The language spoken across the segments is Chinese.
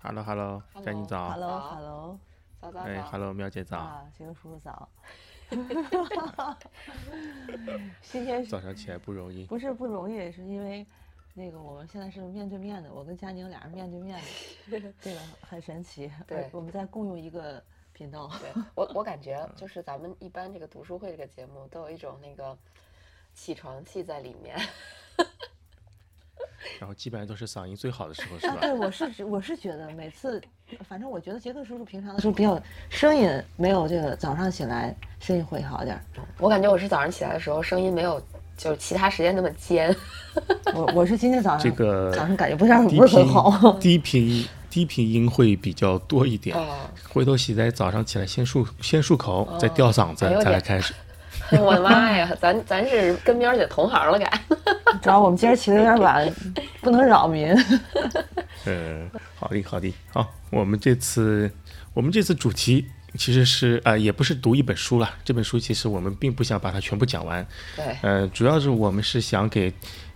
Hello Hello，佳宁早。Hello Hello，哎早早哎。，Hello 苗姐早。啊，行叔叔早。今天早上起来不容易。不是不容易，是因为那个我们现在是面对面的，我跟佳宁俩人面对面的，这个很神奇。对我们在共用一个频道。对我，我感觉 就是咱们一般这个读书会这个节目都有一种那个起床气在里面。然后基本上都是嗓音最好的时候，是吧？对，我是觉我是觉得每次，反正我觉得杰克叔叔平常的时候比较声音没有这个早上起来声音会好点儿。我感觉我是早上起来的时候声音没有就是其他时间那么尖。我我是今天早上这个早上感觉不是很低不是很好。低频低频音会比较多一点。哦，回头洗在早上起来先漱先漱口，再吊嗓子再来开始。我的妈呀，咱咱是跟喵姐同行了，该。主要我们今儿起的有点晚，不能扰民。嗯，好的好的，好，我们这次我们这次主题其实是啊、呃也不是读一本书了，这本书其实我们并不想把它全部讲完，对呃，主要是我们是想给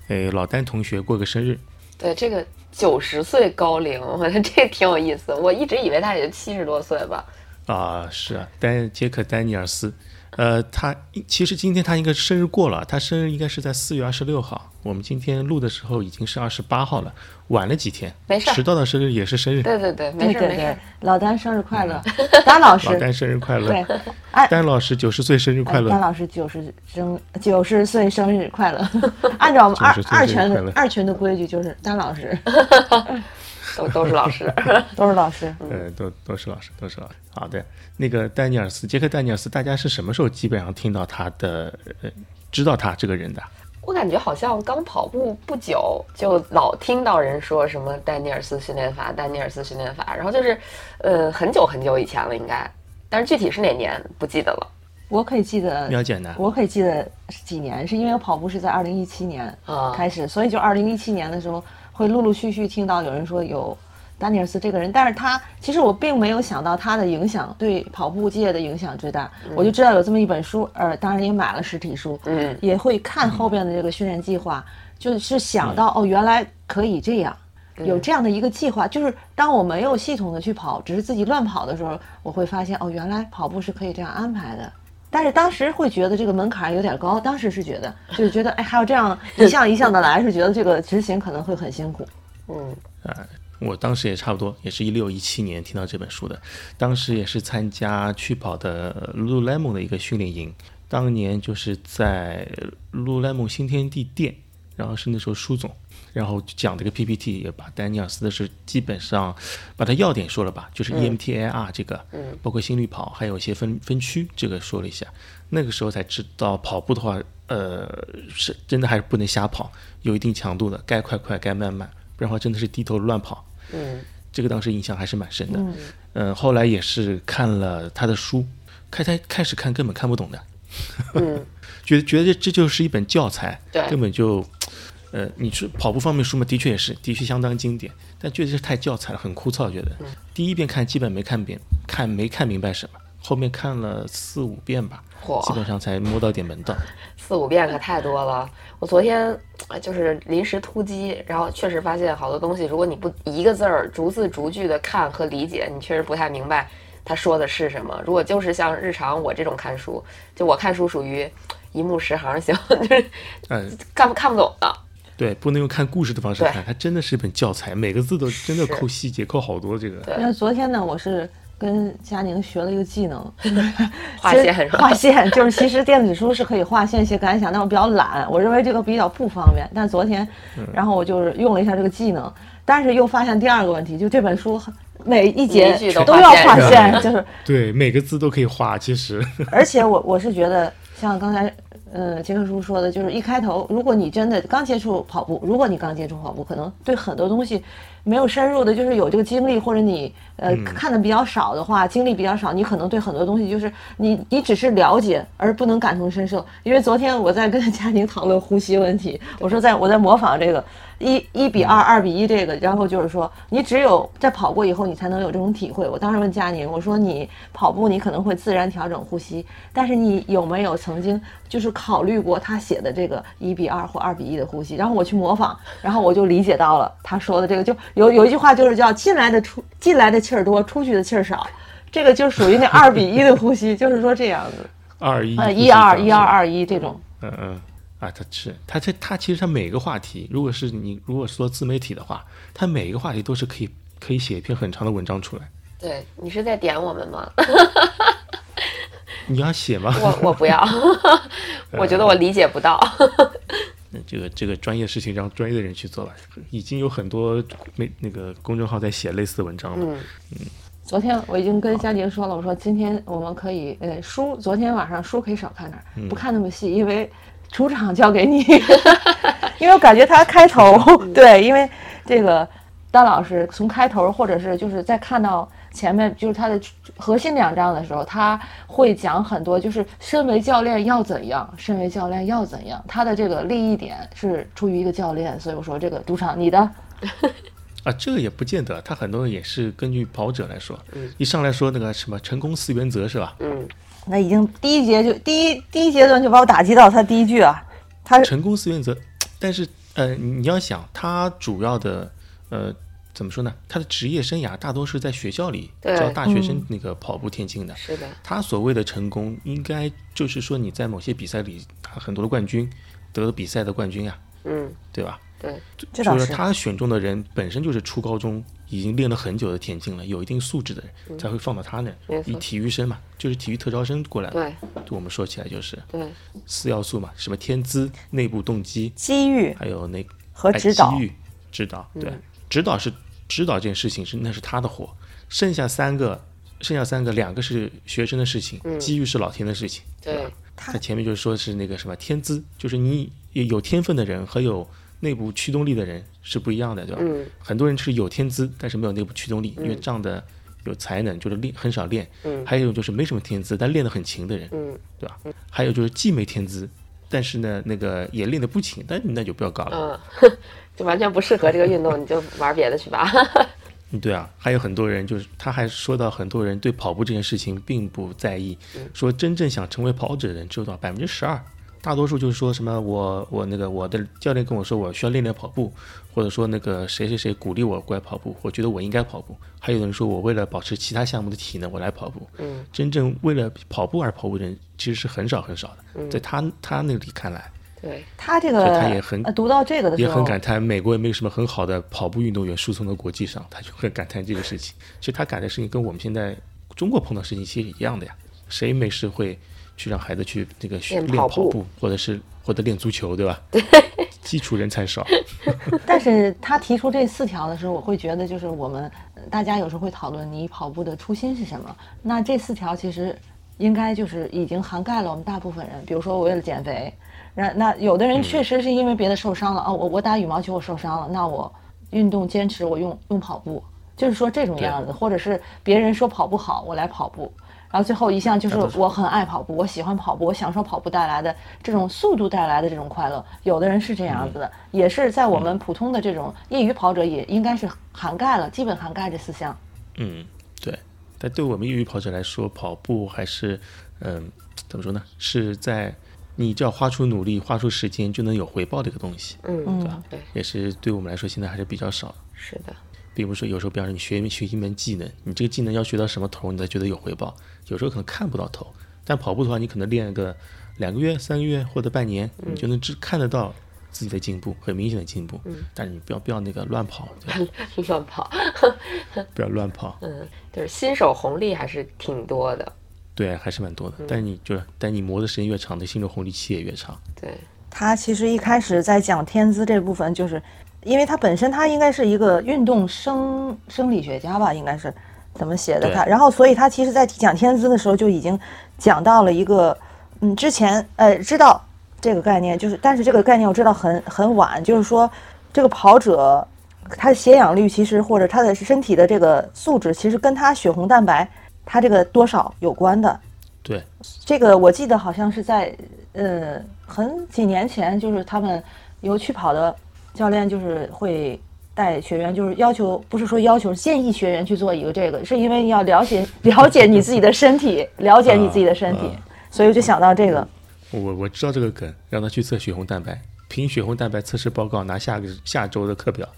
呃老丹同学过个生日。对，这个九十岁高龄，我觉得这挺有意思。我一直以为他也就七十多岁吧。啊，是啊，丹杰克丹尼尔斯，呃，他其实今天他应该生日过了，他生日应该是在四月二十六号，我们今天录的时候已经是二十八号了，晚了几天，没事儿。迟到的生日也是生日，对对对，没对对对。事没事。，老丹生日快乐，丹老老师丹生日快乐，对，按丹老师九十岁生日快乐，哎丹老师九十生九十岁生日快乐。按照我们二二群二群的规矩，就是丹老师 都都是老师。都是老师。呃，都都是老师，都是老师。好的，那个丹尼尔斯，杰克丹尼尔斯，大家是什么时候基本上听到他的，呃，知道他这个人的？我感觉好像刚跑步不久，就老听到人说什么丹尼尔斯训练法、丹尼尔斯训练法，然后就是，呃，很久很久以前了，应该，但是具体是哪年不记得了。我可以记得，比较简单？我可以记得是几年，是因为我跑步是在二零一七年啊开始，所以就二零一七年的时候会陆陆续续听到有人说有丹尼尔斯这个人，但是他其实我并没有想到他的影响对跑步界的影响最大，我就知道有这么一本书，呃，当然也买了实体书，嗯，也会看后边的这个训练计划，就是想到哦，原来可以这样。有这样的一个计划，就是当我没有系统的去跑，只是自己乱跑的时候，我会发现哦，原来跑步是可以这样安排的。但是当时会觉得这个门槛有点高，当时是觉得，就是觉得哎，还有这样 一项一项的来，是觉得这个执行可能会很辛苦。嗯，我当时也差不多，也是一六一七年听到这本书的，当时也是参加趣跑的 Lululemon 的一个训练营，当年就是在 Lululemon 新天地店，然后是那时候舒总，然后讲这个 PPT 也把丹尼尔斯的是基本上把它要点说了吧，就是 E EMTAR 这个，嗯。包括心率跑，还有一些分分区这个说了一下，那个时候才知道跑步的话，呃，是真的还是不能瞎跑，有一定强度的，该快快，该慢慢，不然的话真的是低头乱跑。嗯，这个当时印象还是蛮深的。嗯、后来也是看了他的书，开开开始看根本看不懂的，嗯，觉得觉得这这就是一本教材，对。根本就，呃，你说跑步方面书嘛，的确也是，的确相当经典，但确实是太教材了，很枯燥。觉得、第一遍看基本没看遍，看没看明白什么，后面看了四五遍吧，嚯基本上才摸到点门道。四五遍可太多了。我昨天呃就是临时突击，然后确实发现好多东西，如果你不一个字儿逐字逐句的看和理解，你确实不太明白他说的是什么。如果就是像日常我这种看书，就我看书属于一目十行型，就是嗯、看不看不懂的。对，不能用看故事的方式看，它真的是一本教材，每个字都真的是抠细节，抠好多这个。对因为昨天呢，我是跟佳宁学了一个技能，画线画线就是其实电子书是可以画线写感想，但我比较懒，我认为这个比较不方便。但昨天，嗯然后我就是用了一下这个技能，但是又发现第二个问题，就这本书每一节都都要划线是吧划线，就是对，每个字都可以画，其实。而且我我是觉得，像刚才呃杰克叔说的，就是一开头，如果你真的刚接触跑步，如果你刚接触跑步，可能对很多东西没有深入的，就是有这个经历，或者你呃、看的比较少的话，经历比较少，你可能对很多东西就是你你只是了解，而不能感同身受。因为昨天我在跟佳宁讨论呼吸问题，我说在我在模仿这个一一比二、二比一这个，然后就是说你只有在跑过以后，你才能有这种体会。我当时问佳宁，我说你跑步你可能会自然调整呼吸，但是你有没有曾经就是考虑过他写的这个一比二或二比一的呼吸，然后我去模仿，然后我就理解到了他说的这个，就有有一句话就是叫进来的出进来的气儿多，出去的气儿少，这个就属于那二比一的呼吸，就是说这样子，二一呃，一二一二二一这种，嗯嗯。啊，他是他这他其实他每个话题，如果是你如果说自媒体的话，他每一个话题都是可以可以写一篇很长的文章出来。对你是在点我们吗？你要写吗？我我不要，我觉得我理解不到。那这个这个专业事情让专业的人去做吧。已经有很多没那个公众号在写类似的文章了。嗯嗯。昨天我已经跟佳宁说了，我说今天我们可以呃书，昨天晚上书可以少看点，不看那么细，因为出场交给你。因为我感觉他开头对，因为这个丹老师从开头或者是就是在看到。前面就是他的核心两章的时候，他会讲很多，就是身为教练要怎样，身为教练要怎样。他的这个利益点是出于一个教练，所以我说这个赌场你的啊，这个也不见得，他很多也是根据跑者来说。嗯，一上来说那个什么成功四原则是吧？嗯，那已经第一节就第一第一阶段就把我打击到他第一句啊，他成功四原则，但是呃，你要想他主要的呃。怎么说呢？他的职业生涯大多是在学校里教大学生那个跑步田径的。是的。他所谓的成功，应该就是说你在某些比赛里拿很多的冠军，得了比赛的冠军呀。嗯。对吧？对。就是他选中的人本身就是初高中已经练了很久的田径了，有一定素质的人才会放到他那。以体育生嘛，就是体育特招生过来的。对。我们说起来就是。对。四要素嘛，什么天资、内部动机、机遇，还有那和指导。机遇、指导，对。指导是指导这件事情是那是他的活，剩下三个，剩下三个两个是学生的事情，机遇是老天的事情，对吧？他前面就是说是那个什么天资，就是你有天分的人和有内部驱动力的人是不一样的，对吧？嗯。很多人是有天资，但是没有内部驱动力，因为仗的有才能，就是练很少练。嗯。还有一种就是没什么天资，但练得很勤的人，嗯，对吧？还有就是既没天资，但是呢那个也练得不勤，但那就不要搞了。嗯。就完全不适合这个运动，你就玩别的去吧。嗯，对啊，还有很多人就是，他还说到很多人对跑步这件事情并不在意，说真正想成为跑者的人只有到百分之十二，大多数就是说什么我我那个我的教练跟我说我需要练练跑步，或者说那个谁谁谁鼓励我过来跑步，我觉得我应该跑步。还有人说我为了保持其他项目的体能我来跑步。嗯，真正为了跑步而跑步的人其实是很少很少的，在他他那里看来。对他这个，他也很读到这个的时候，也很感叹美国也没有什么很好的跑步运动员输送到国际上，他就很感叹这个事情。其实他感的事情跟我们现在中国碰到事情其实一样的呀。谁没事会去让孩子去这个练跑步，或者是或者练足球，对吧？对，基础人才少。但是他提出这四条的时候，我会觉得就是我们大家有时候会讨论你跑步的初心是什么。那这四条其实应该就是已经涵盖了我们大部分人。比如说我为了减肥。那那有的人确实是因为别的受伤了哦，我我打羽毛球我受伤了，那我运动坚持我用用跑步，就是说这种样子，或者是别人说跑步好，我来跑步，然后最后一项就是我很爱跑步，我喜欢跑步，我享受跑步带来的这种速度带来的这种快乐。有的人是这样子的，也是在我们普通的这种业余跑者也应该是涵盖了，基本涵盖这四项。嗯，对。但对我们业余跑者来说，跑步还是嗯，怎么说呢？是在。你只要花出努力、花出时间，就能有回报的一个东西，嗯，对吧？对，也是对我们来说现在还是比较少。是的，并不是说有时候，比方说你学学一门技能，你这个技能要学到什么头，你才觉得有回报？有时候可能看不到头。但跑步的话，你可能练个两个月、三个月或者半年，你就能只看得到自己的进步，很明显的进步。嗯，但是你不要不要那个乱跑，乱跑，不要乱跑。嗯，就是新手红利还是挺多的。对，还是蛮多的。但你就是，但你磨的时间越长，的新手红利期也越长。对，他其实一开始在讲天资这部分，就是因为他本身他应该是一个运动生生理学家吧，应该是怎么写的他。然后，所以他其实在讲天资的时候就已经讲到了一个，嗯，之前呃知道这个概念，就是但是这个概念我知道很很晚，就是说这个跑者他的血氧率其实或者他的身体的这个素质，其实跟他血红蛋白。他这个多少有关的，对，这个我记得好像是在呃很几年前，就是他们有去跑的教练，就是会带学员，就是要求不是说要求建议学员去做一个这个，是因为你要了解 了解你自己的身体，了解你自己的身体，所以我就想到这个。我我知道这个梗，让他去测血红蛋白，凭血红蛋白测试报告拿下个下周的课表。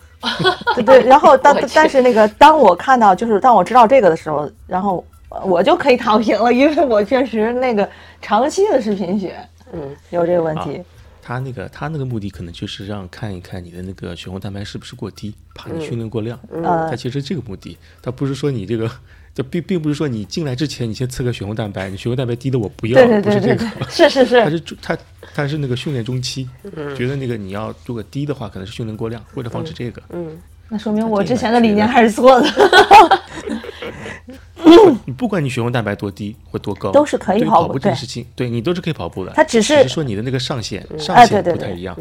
对 对，然后 当但是那个当我看到就是当我知道这个的时候，然后我就可以躺平了，因为我确实那个长期的是贫血嗯，有这个问题。他那个他那个目的可能就是让看一看你的那个血红蛋白是不是过低，怕你训练过量。嗯他其实这个目的，他不是说你这个，这并并不是说你进来之前你先测个血红蛋白，你血红蛋白低的我不要，对对对对不是这个。是是是，他是他他是那个训练中期，觉得那个你要如果低的话，可能是训练过量，为了防止这个，嗯，那说明我之前的理念还是错的。你不管你血红蛋白多低或多高，都是可以跑跑步对步这件事情，对你都是可以跑步的。他只是是说你的那个上限上哎限对对对不太一样。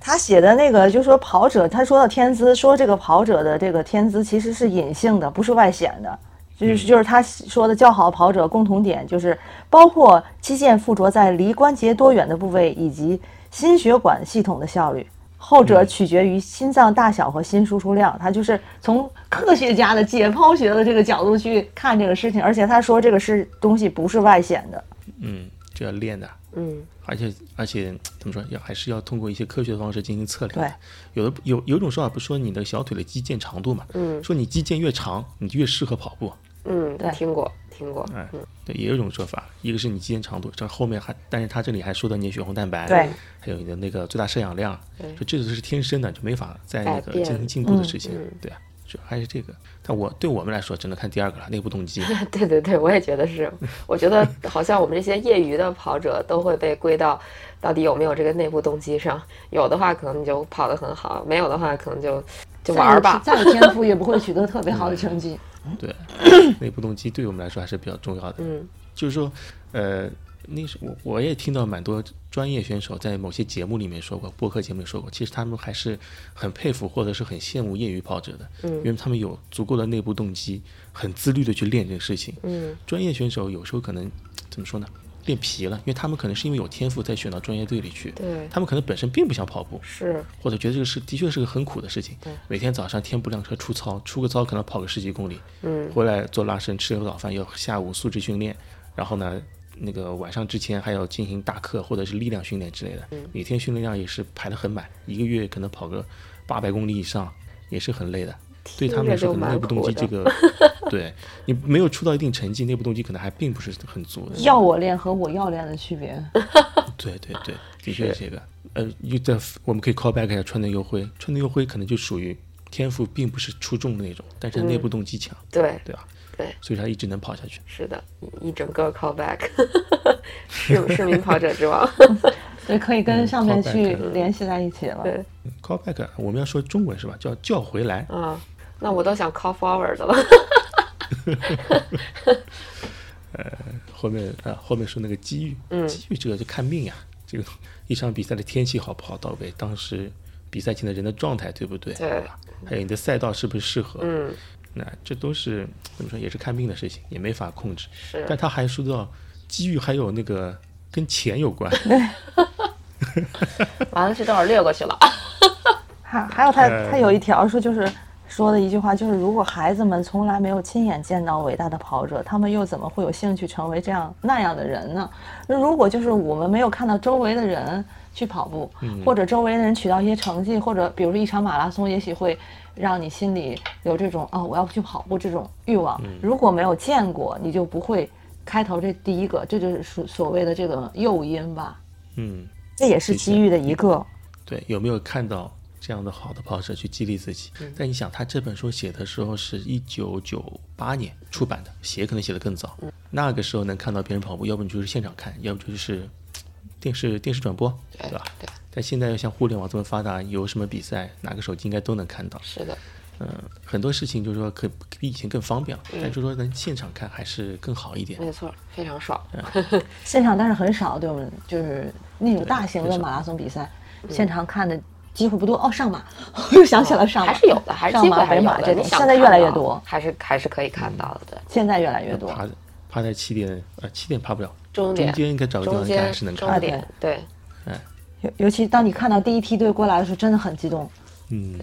他写的那个就是说跑者，他说到天资，说这个跑者的这个天资其实是隐性的，不是外显的。就是就是他说的较好的跑者共同点就是包括肌腱附着在离关节多远的部位，以及心血管系统的效率。后者取决于心脏大小和心输出量。他就是从科学家的解剖学的这个角度去看这个事情，而且他说这个是东西不是外显的。嗯，就要练的。嗯，而且而且怎么说，要还是要通过一些科学的方式进行测量。对有的有有一种说法不是说你的小腿的肌腱长度嘛，嗯说你肌腱越长，你就越适合跑步。嗯，对听过听过，哎，对，也有一种说法，一个是你肌腱长度，这后面还，但是他这里还说到你的血红蛋白，对，还有你的那个最大摄氧量，就这个是天生的，就没法再那个进行进步的事情，嗯对啊，就还是这个。但我对我们来说，只能看第二个了，内部动机。对对对，我也觉得是。我觉得好像我们这些业余的跑者都会被归到到底有没有这个内部动机上。有的话，可能你就跑得很好；没有的话，可能就就玩儿吧。再有天赋也不会取得特别好的成绩。对，内部动机对我们来说还是比较重要的。嗯就是说，呃，那是我我也听到蛮多专业选手在某些节目里面说过，播客节目里说过，其实他们还是很佩服或者是很羡慕业余跑者的，嗯因为他们有足够的内部动机，很自律的去练这个事情。嗯专业选手有时候可能怎么说呢？练皮了，因为他们可能是因为有天赋才选到专业队里去，对他们可能本身并不想跑步，是，或者觉得这个是的确是个很苦的事情对。每天早上天不亮车出操，出个操可能跑个十几公里，嗯回来做拉伸，吃个早饭，要下午素质训练，然后呢，那个晚上之前还要进行大课或者是力量训练之类的。嗯每天训练量也是排得很满，一个月可能跑个八百公里以上，也是很累的。对他们来说，可能内部动机这个，对你没有出到一定成绩，内部动机可能还并不是很足的。要我练和我要练的区别。对对对，的确是这个。呃，又在我们可以 call back 一下川内优辉，川内优辉可能就属于天赋并不是出众的那种，但是内部动机强，对对吧？对，所以他一直能跑下去。是的，一一整个 callback，是市民跑者之王。对，可以跟上面去联系在一起了。对 call back 我们要说中文是吧？叫叫回来。啊，那我都想 call forward 了。后面啊，后面说那个机遇，嗯机遇这个就看命呀。这个一场比赛的天气好不好到位，当时比赛前的人的状态对不对？对吧？还有你的赛道是不是适合？嗯，那这都是怎么说，也是看命的事情，也没法控制。是但他还说到机遇，还有那个跟钱有关。完了，这都是略过去了。还还有他呃他有一条说就是说的一句话就是，如果孩子们从来没有亲眼见到伟大的跑者，他们又怎么会有兴趣成为这样那样的人呢？那如果就是我们没有看到周围的人去跑步，或者周围的人取到一些成绩，或者比如说一场马拉松，也许会让你心里有这种啊、我要去跑步这种欲望。如果没有见过，你就不会开头这第一个，这就是所所谓的这个诱因吧。嗯，这也是机遇的一个。对，有没有看到这样的好的跑者去激励自己？但你想，他这本书写的时候是一九九八年出版的，写可能写的更早。那个时候能看到别人跑步，要不你就是现场看，要不就是电视电视转播，对吧？对，但现在像互联网这么发达，有什么比赛，哪个手机应该都能看到。是的，嗯、很多事情就是说可比以前更方便了，但就是说能现场看还是更好一点。没错，非常爽。现场但是很少，对我们就是那种大型的马拉松比赛，现场看的机会不多。哦，上马，我 又想起了上马，还是有的，还是上马、机会还是有的。北马这种，你想现在越来越多，还是还是可以看到的。对，现在越来越多。爬爬在起点，呃，起点爬不了，中间应该找个地方应该中间还是能看到。中点，对，尤尤其当你看到第一梯队过来的时候，真的很激动。嗯，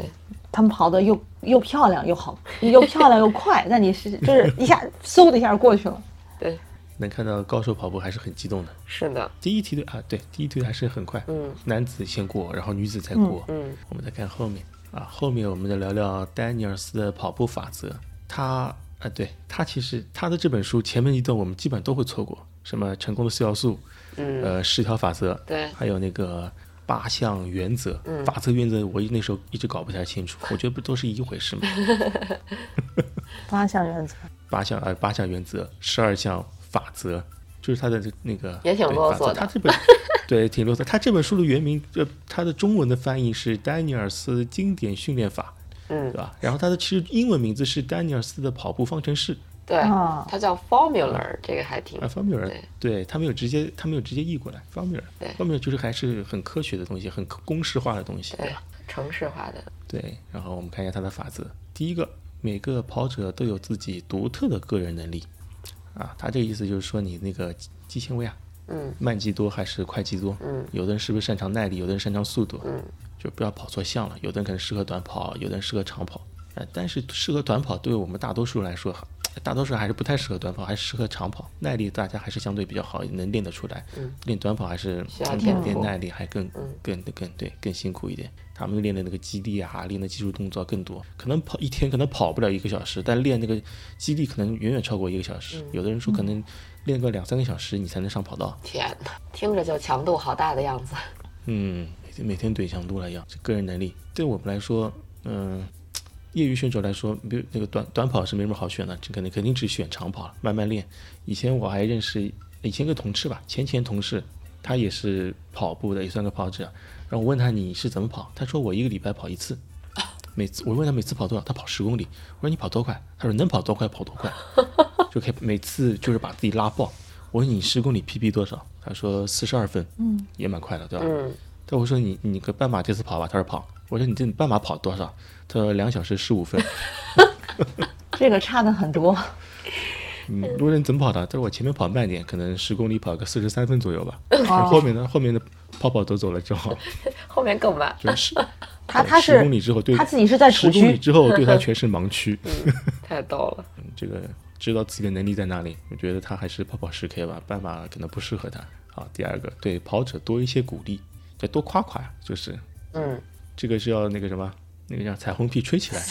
他们跑的又又漂亮又好，又漂亮又快，那你是就是一下嗖的一下过去了。对，能看到高手跑步还是很激动的。是的，第一梯队啊，对，第一梯队还是很快，嗯男子先过，然后女子再过。嗯我们再看后面啊，后面我们再聊聊丹尼尔斯的跑步法则。他啊，对他其实他的这本书前面一段我们基本上都会错过，什么成功的四要素，嗯，呃，十条法则，对还有那个八项原则，嗯法则原则我那时候一直搞不太清楚，我觉得不都是一回事吗？八项原则。八项呃八项原则，十二项法则，就是他的那个也挺啰嗦的他这本 对挺啰嗦。他这本书的原名，呃，他的中文的翻译是丹尼尔斯经典训练法，嗯对，吧？然后他的其实英文名字是丹尼尔斯的跑步方程式对啊，它叫 formula，这个还挺啊，formula，对对他没有直接他没有直接译过来，formula，formula 就是还是很科学的东西，很公式化的东西，对吧？城市化的，对，然后我们看一下它的法则。第一个，每个跑者都有自己独特的个人能力。啊，他这个意思就是说你那个肌肌纤维啊，嗯慢肌多还是快肌多？嗯有的人是不是擅长耐力，有的人擅长速度，嗯就不要跑错项了。有的人可能适合短跑，有的人适合长跑。呃，但是适合短跑对我们大多数人来说，大多数还是不太适合短跑，还是适合长跑。耐力大家还是相对比较好，能练得出来。嗯练短跑还是需要嗯天赋练耐力还更嗯更更对更辛苦一点。他们练的那个肌力啊，练的技术动作更多，可能跑一天可能跑不了一个小时，但练那个肌力可能远远超过一个小时。有的人说可能练个两三个小时你才能上跑道。天哪，听着就强度好大的样子。嗯，每天每天怼强度来要，这个人能力对我们来说，嗯，业余选手来说，比如那个短短跑是没什么好选的，这肯定肯定只选长跑了，慢慢练。以前我还认识以前个同事吧，前前同事，他也是跑步的，也算个跑者。然后我问他你是怎么跑，他说我一个礼拜跑一次，每次我问他每次跑多少，他跑十公里。我说你跑多快？他说能跑多快跑多快，就可以每次就是把自己拉爆。我说你十公里 PB 多少？他说四十二分，嗯，也蛮快的，对吧？嗯，但我说你你个半马这次跑吧，他说跑。我说你这半马跑多少？他说两小时十五分。这个差的很多。嗯，路人怎么跑的？他说我前面跑慢点，可能十公里跑个四十三分左右吧。后面呢，后面的跑跑都走了之后，后面更慢。就是他他是十是公里之后对他自己是在十公里之后对他全是盲区。太逗了。嗯这个知道自己的能力在哪里，我觉得他还是跑跑十 K 吧，半马可能不适合他。好，第二个对跑者多一些鼓励，再多夸夸呀，就是嗯，这个是要那个什么，那个叫彩虹屁吹起来？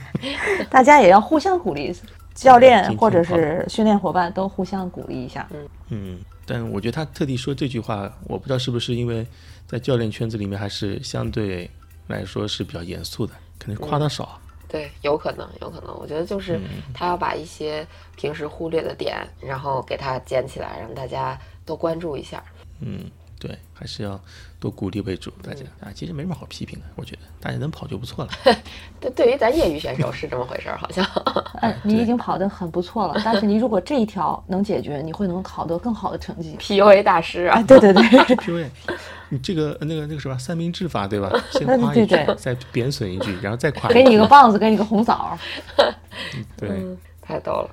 大家也要互相鼓励，教练或者是训练伙伴都互相鼓励一下。嗯，但我觉得他特地说这句话，我不知道是不是因为在教练圈子里面还是相对来说是比较严肃的，可能夸他少。对，有可能，有可能。我觉得就是嗯他要把一些平时忽略的点，然后给他捡起来，让大家多关注一下。嗯，对，还是要多鼓励为主，大家啊，其实没什么好批评的，我觉得大家能跑就不错了。对，对于咱业余选手是这么回事儿，好像。哎，你已经跑得很不错了，但是你如果这一条能解决，你会能考得更好的成绩。PUA 大师啊哎，，对对对，PUA，你这个那个那个什么三明治法对吧？先对夸一句对对，再贬损一句，然后再夸给。你个棒子，给你个红枣。对，嗯，太逗了。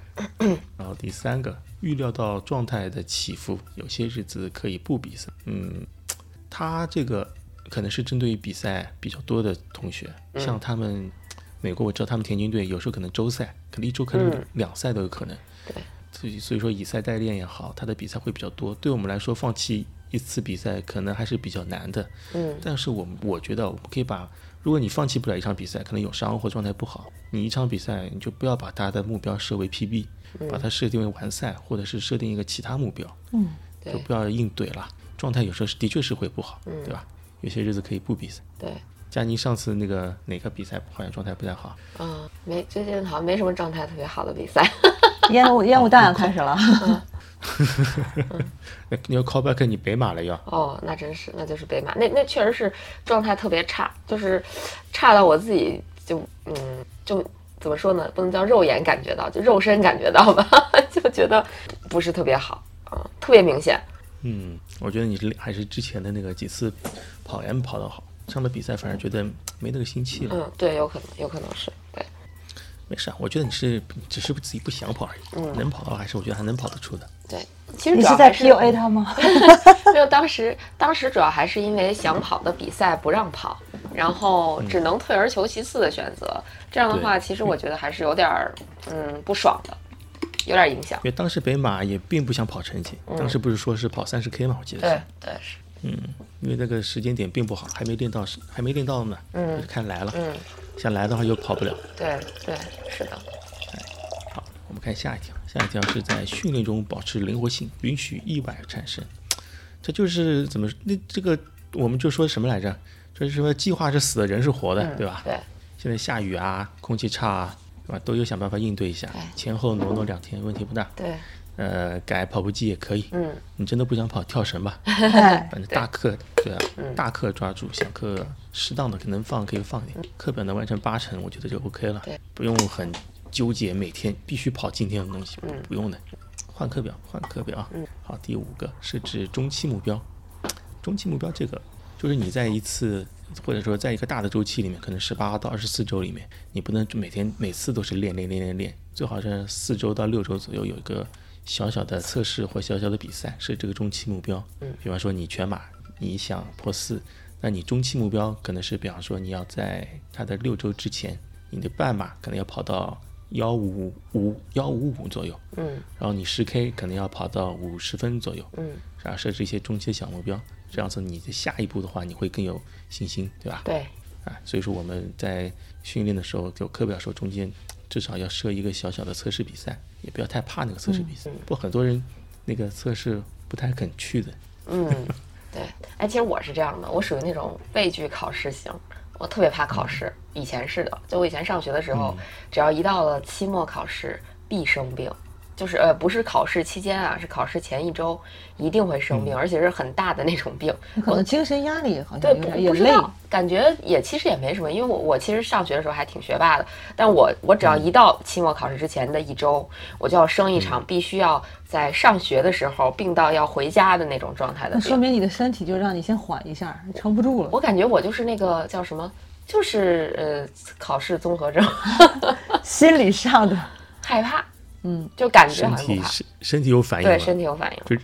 然后第三个，预料到状态的起伏，有些日子可以不比赛。嗯，他这个可能是针对于比赛比较多的同学，像他们美国，我知道他们田径队有时候可能周赛，可能一周可能嗯两赛都有可能。对，所以所以说以赛代练也好，他的比赛会比较多。对我们来说，放弃一次比赛可能还是比较难的。嗯但是我们我觉得我们可以把，如果你放弃不了一场比赛，可能有伤或状态不好，你一场比赛你就不要把大家的目标设为 PB，、把它设定为完赛，或者是设定一个其他目标，嗯，对就不要硬怼了。状态有时候是的确是会不好，对吧？有些日子可以不比赛。对，佳妮上次那个哪个比赛好像状态不太好，嗯，没最近好像没什么状态特别好的比赛。烟雾烟雾弹开始了。那你要 call back 你北马了要。哦，那真是，那就是北马，那那确实是状态特别差，就是差到我自己就嗯就怎么说呢，不能叫肉眼感觉到，就肉身感觉到吧，就觉得不是特别好啊、特别明显。嗯，我觉得你是还是之前的那个几次跑 M 跑得好，上了比赛反而觉得没那个心气了。嗯，对，有可能，有可能是对。没事啊，我觉得你是只是自己不想跑而已，能跑的话还是我觉得还能跑得出的。对，其实你是在 PUA 他吗？没有，当时当时主要还是因为想跑的比赛不让跑，然后只能退而求其次的选择。这样的话，其实我觉得还是有点儿嗯不爽的。有点影响因。为当时北马也并不想跑成绩，当时不是说是跑三十 K 嘛，我记得是对，对是，因为那个时间点并不好，还没练到，还没练到呢，嗯看来了，嗯，想来的话又跑不了。对对是的，好，我们看下一条，下一条是在训练中保持灵活性，允许意外产生。这就是怎么那这个我们就说什么来着？就是说计划是死的，人是活的，对吧？对现在下雨啊，空气差啊，对吧？都有想办法应对一下，前后挪挪两天问题不大。对，呃，改跑步机也可以。嗯，你真的不想跑，跳绳吧。哎，反正大课对啊，大课抓住，小课适当的可能放可以放一点，课表能完成八成，我觉得就 OK 了，不用很纠结每天必须跑今天的东西，不用的，换课表，换课表啊。好，第五个设置中期目标，中期目标这个就是你在一次或者说在一个大的周期里面，可能十八到二十四周里面，你不能每天每次都是练练练练练，最好是四周到六周左右有一个小小的测试或小小的比赛，设这个中期目标。嗯，比方说你全马你想破四，那你中期目标可能是比方说你要在它的六周之前，你的半马可能要跑到幺五五幺五五左右，嗯然后你十 K 可能要跑到五十分左右，嗯，然后设置一些中期的小目标，这样子你的下一步的话你会更有信心，对吧？对，啊，所以说我们在训练的时候，就课表时候中间至少要设一个小小的测试比赛，也不要太怕那个测试比赛。不过很多人那个测试不太肯去的，嗯，对，哎，其实我是这样的，我属于那种畏惧考试型，我特别怕考试。以前是的，就我以前上学的时候，只要一到了期末考试，必生病。就是呃，不是考试期间啊，是考试前一周一定会生病，而且是很大的那种病。可能精神压力好像对，不有点也累。不知道，感觉也其实也没什么，因为我我其实上学的时候还挺学霸的，但我我只要一到期末考试之前的一周，我就要生一场必须要在上学的时候病到要回家的那种状态的病。那说明你的身体就让你先缓一下，撑不住了。我感觉我就是那个叫什么，就是呃考试综合症，心理上的，害怕，嗯，就感觉身体身身体有反应对，身体有反应，就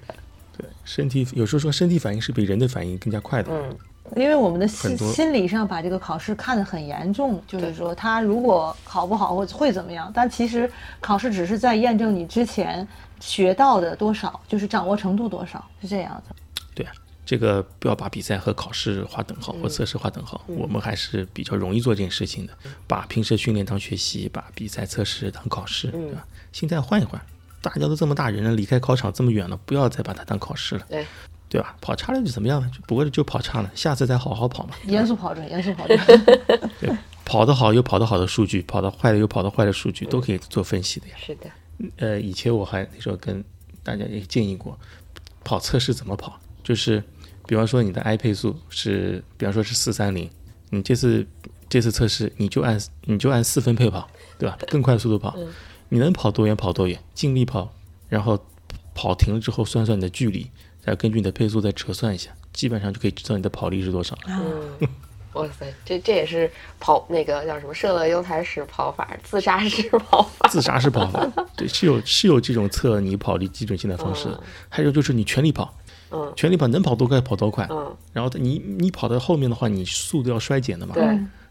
对身体有时候说身体反应是比人的反应更加快的。嗯，因为我们的心心理上把这个考试看得很严重，就是说他如果考不好或会怎么样？但其实考试只是在验证你之前学到的多少，就是掌握程度多少，是这样子。对啊，这个不要把比赛和考试划等号，嗯或测试划等号。我们还是比较容易做这件事情的，把平时训练当学习，把比赛测试当考试，嗯对吧？心态换一换，大家都这么大人了，离开考场这么远了，不要再把它当考试了，对，对吧？跑差了就怎么样呢？就不过就跑差了，下次再好好跑嘛。严肃跑准，严肃跑准。对，跑得好有跑得好的数据，跑得坏的有跑得坏的数据，都可以做分析的呀。是的，呃，以前我还那时候跟大家也建议过，跑测试怎么跑，就是比方说你的 i 配速是，比方说是四三零，你这次这次测试你就按你就按四分配跑，对吧？更快速度跑，你能跑多远跑多远，尽力跑，然后跑停了之后算算你的距离，再根据你的配速再折算一下，基本上就可以知道你的跑力是多少了。嗯。哇塞，这这也是跑那个叫什么射乐优台式跑法，自杀式跑法。自杀式跑法，对，是有是有这种测你跑力基准性的方式的，还有就是你全力跑，嗯全力跑能跑多快跑多快，嗯，然后你你跑到后面的话，你速度要衰减的嘛，对。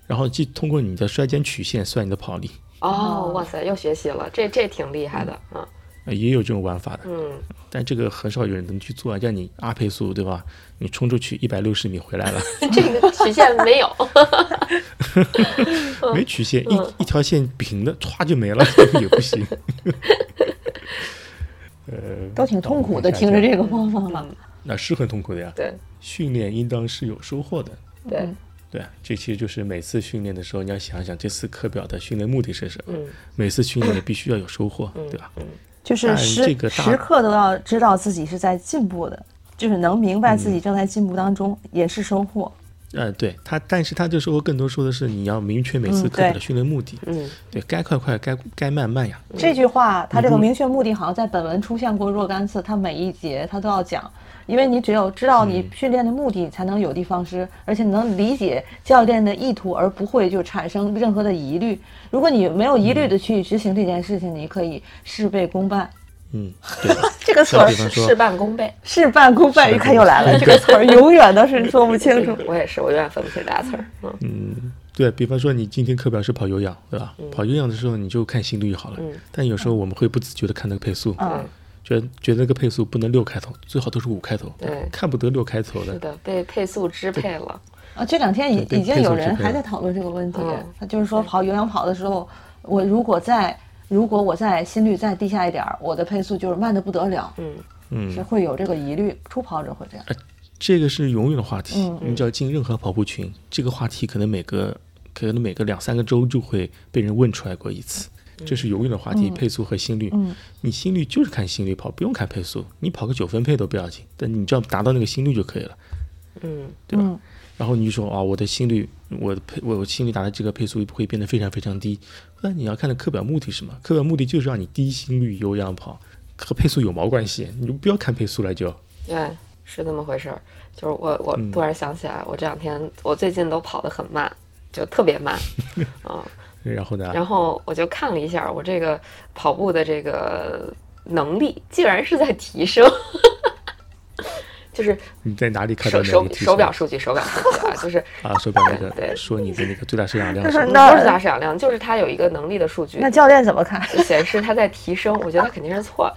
然后就通过你的衰减曲线算你的跑力，哦，哇塞，又学习了，这这挺厉害的，嗯。呃也有这种玩法的，嗯，但这个很少有人能去做，让你阿配速对吧？你冲出去一百六十米回来了，这个曲线没有，没曲线，一一条线平的，歘就没了，也不行。呃，都挺痛苦的，听着这个方法了。那是很痛苦的呀。对。训练应当是有收获的。对，对啊，这其实就是每次训练的时候，你要想想这次课表的训练目的是什么。嗯每次训练你必须要有收获，对吧？但就是时这个时刻都要知道自己是在进步的，就是能明白自己正在进步当中，也是收获。呃，对他，但是他这时候更多说的是你要明确每次课表的训练目的。嗯对，该快快，该该慢慢呀。这句话，他这个明确目的好像在本文出现过若干次，他每一节他都要讲，因为你只有知道你训练的目的，才能有的放矢，而且能理解教练的意图，而不会就产生任何的疑虑。如果你没有疑虑的去执行这件事情，你可以事倍功半。嗯，对。这个词儿事半功倍。事半功倍，你看又来了，这个词儿 永远都是说不清楚。我也是，我永远分不清大家词儿。嗯嗯，对比方说，你今天课表是跑有氧，对吧？跑有氧的时候你就看心率就好了。嗯但有时候我们会不自觉的看那个配速，嗯，觉得觉得那个配速不能六开头，最好都是五开头，对看不得六开头的。是的，被配速支配了。啊，这两天已已经有人还在讨论这个问题嗯。他就是说，跑有氧跑的时候，我如果在如果我在心率再低下一点儿，我的配速就是慢的不得了，嗯嗯，是会有这个疑虑。初跑者会这样。这个是永远的话题。嗯你只要进任何跑步群，这个话题可能每个可能每个两三个周就会被人问出来过一次。这是永远的话题，嗯配速和心率。嗯你心率就是看心率跑，不用看配速。你跑个九分配都不要紧，但你只要达到那个心率就可以了，嗯对吧？嗯然后你就说啊，我的心率，我的配，我心率达到这个配速会变得非常非常低。那你要看的课表目的是什么？课表目的就是让你低心率有氧跑，和配速有毛关系？你就不要看配速了就。对，是这么回事儿。就是我我嗯突然想起来，我这两天我最近都跑得很慢，就特别慢 啊。然后呢？然后我就看了一下我这个跑步的这个能力，竟然是在提升。就是你在哪里看到手手手表数据，手表数据啊，就是啊？手表那个对说你的那个最大摄氧量不是最大摄氧量，就是它有一个能力的数据那，教练怎么看？就显示它在提升。我觉得它肯定是错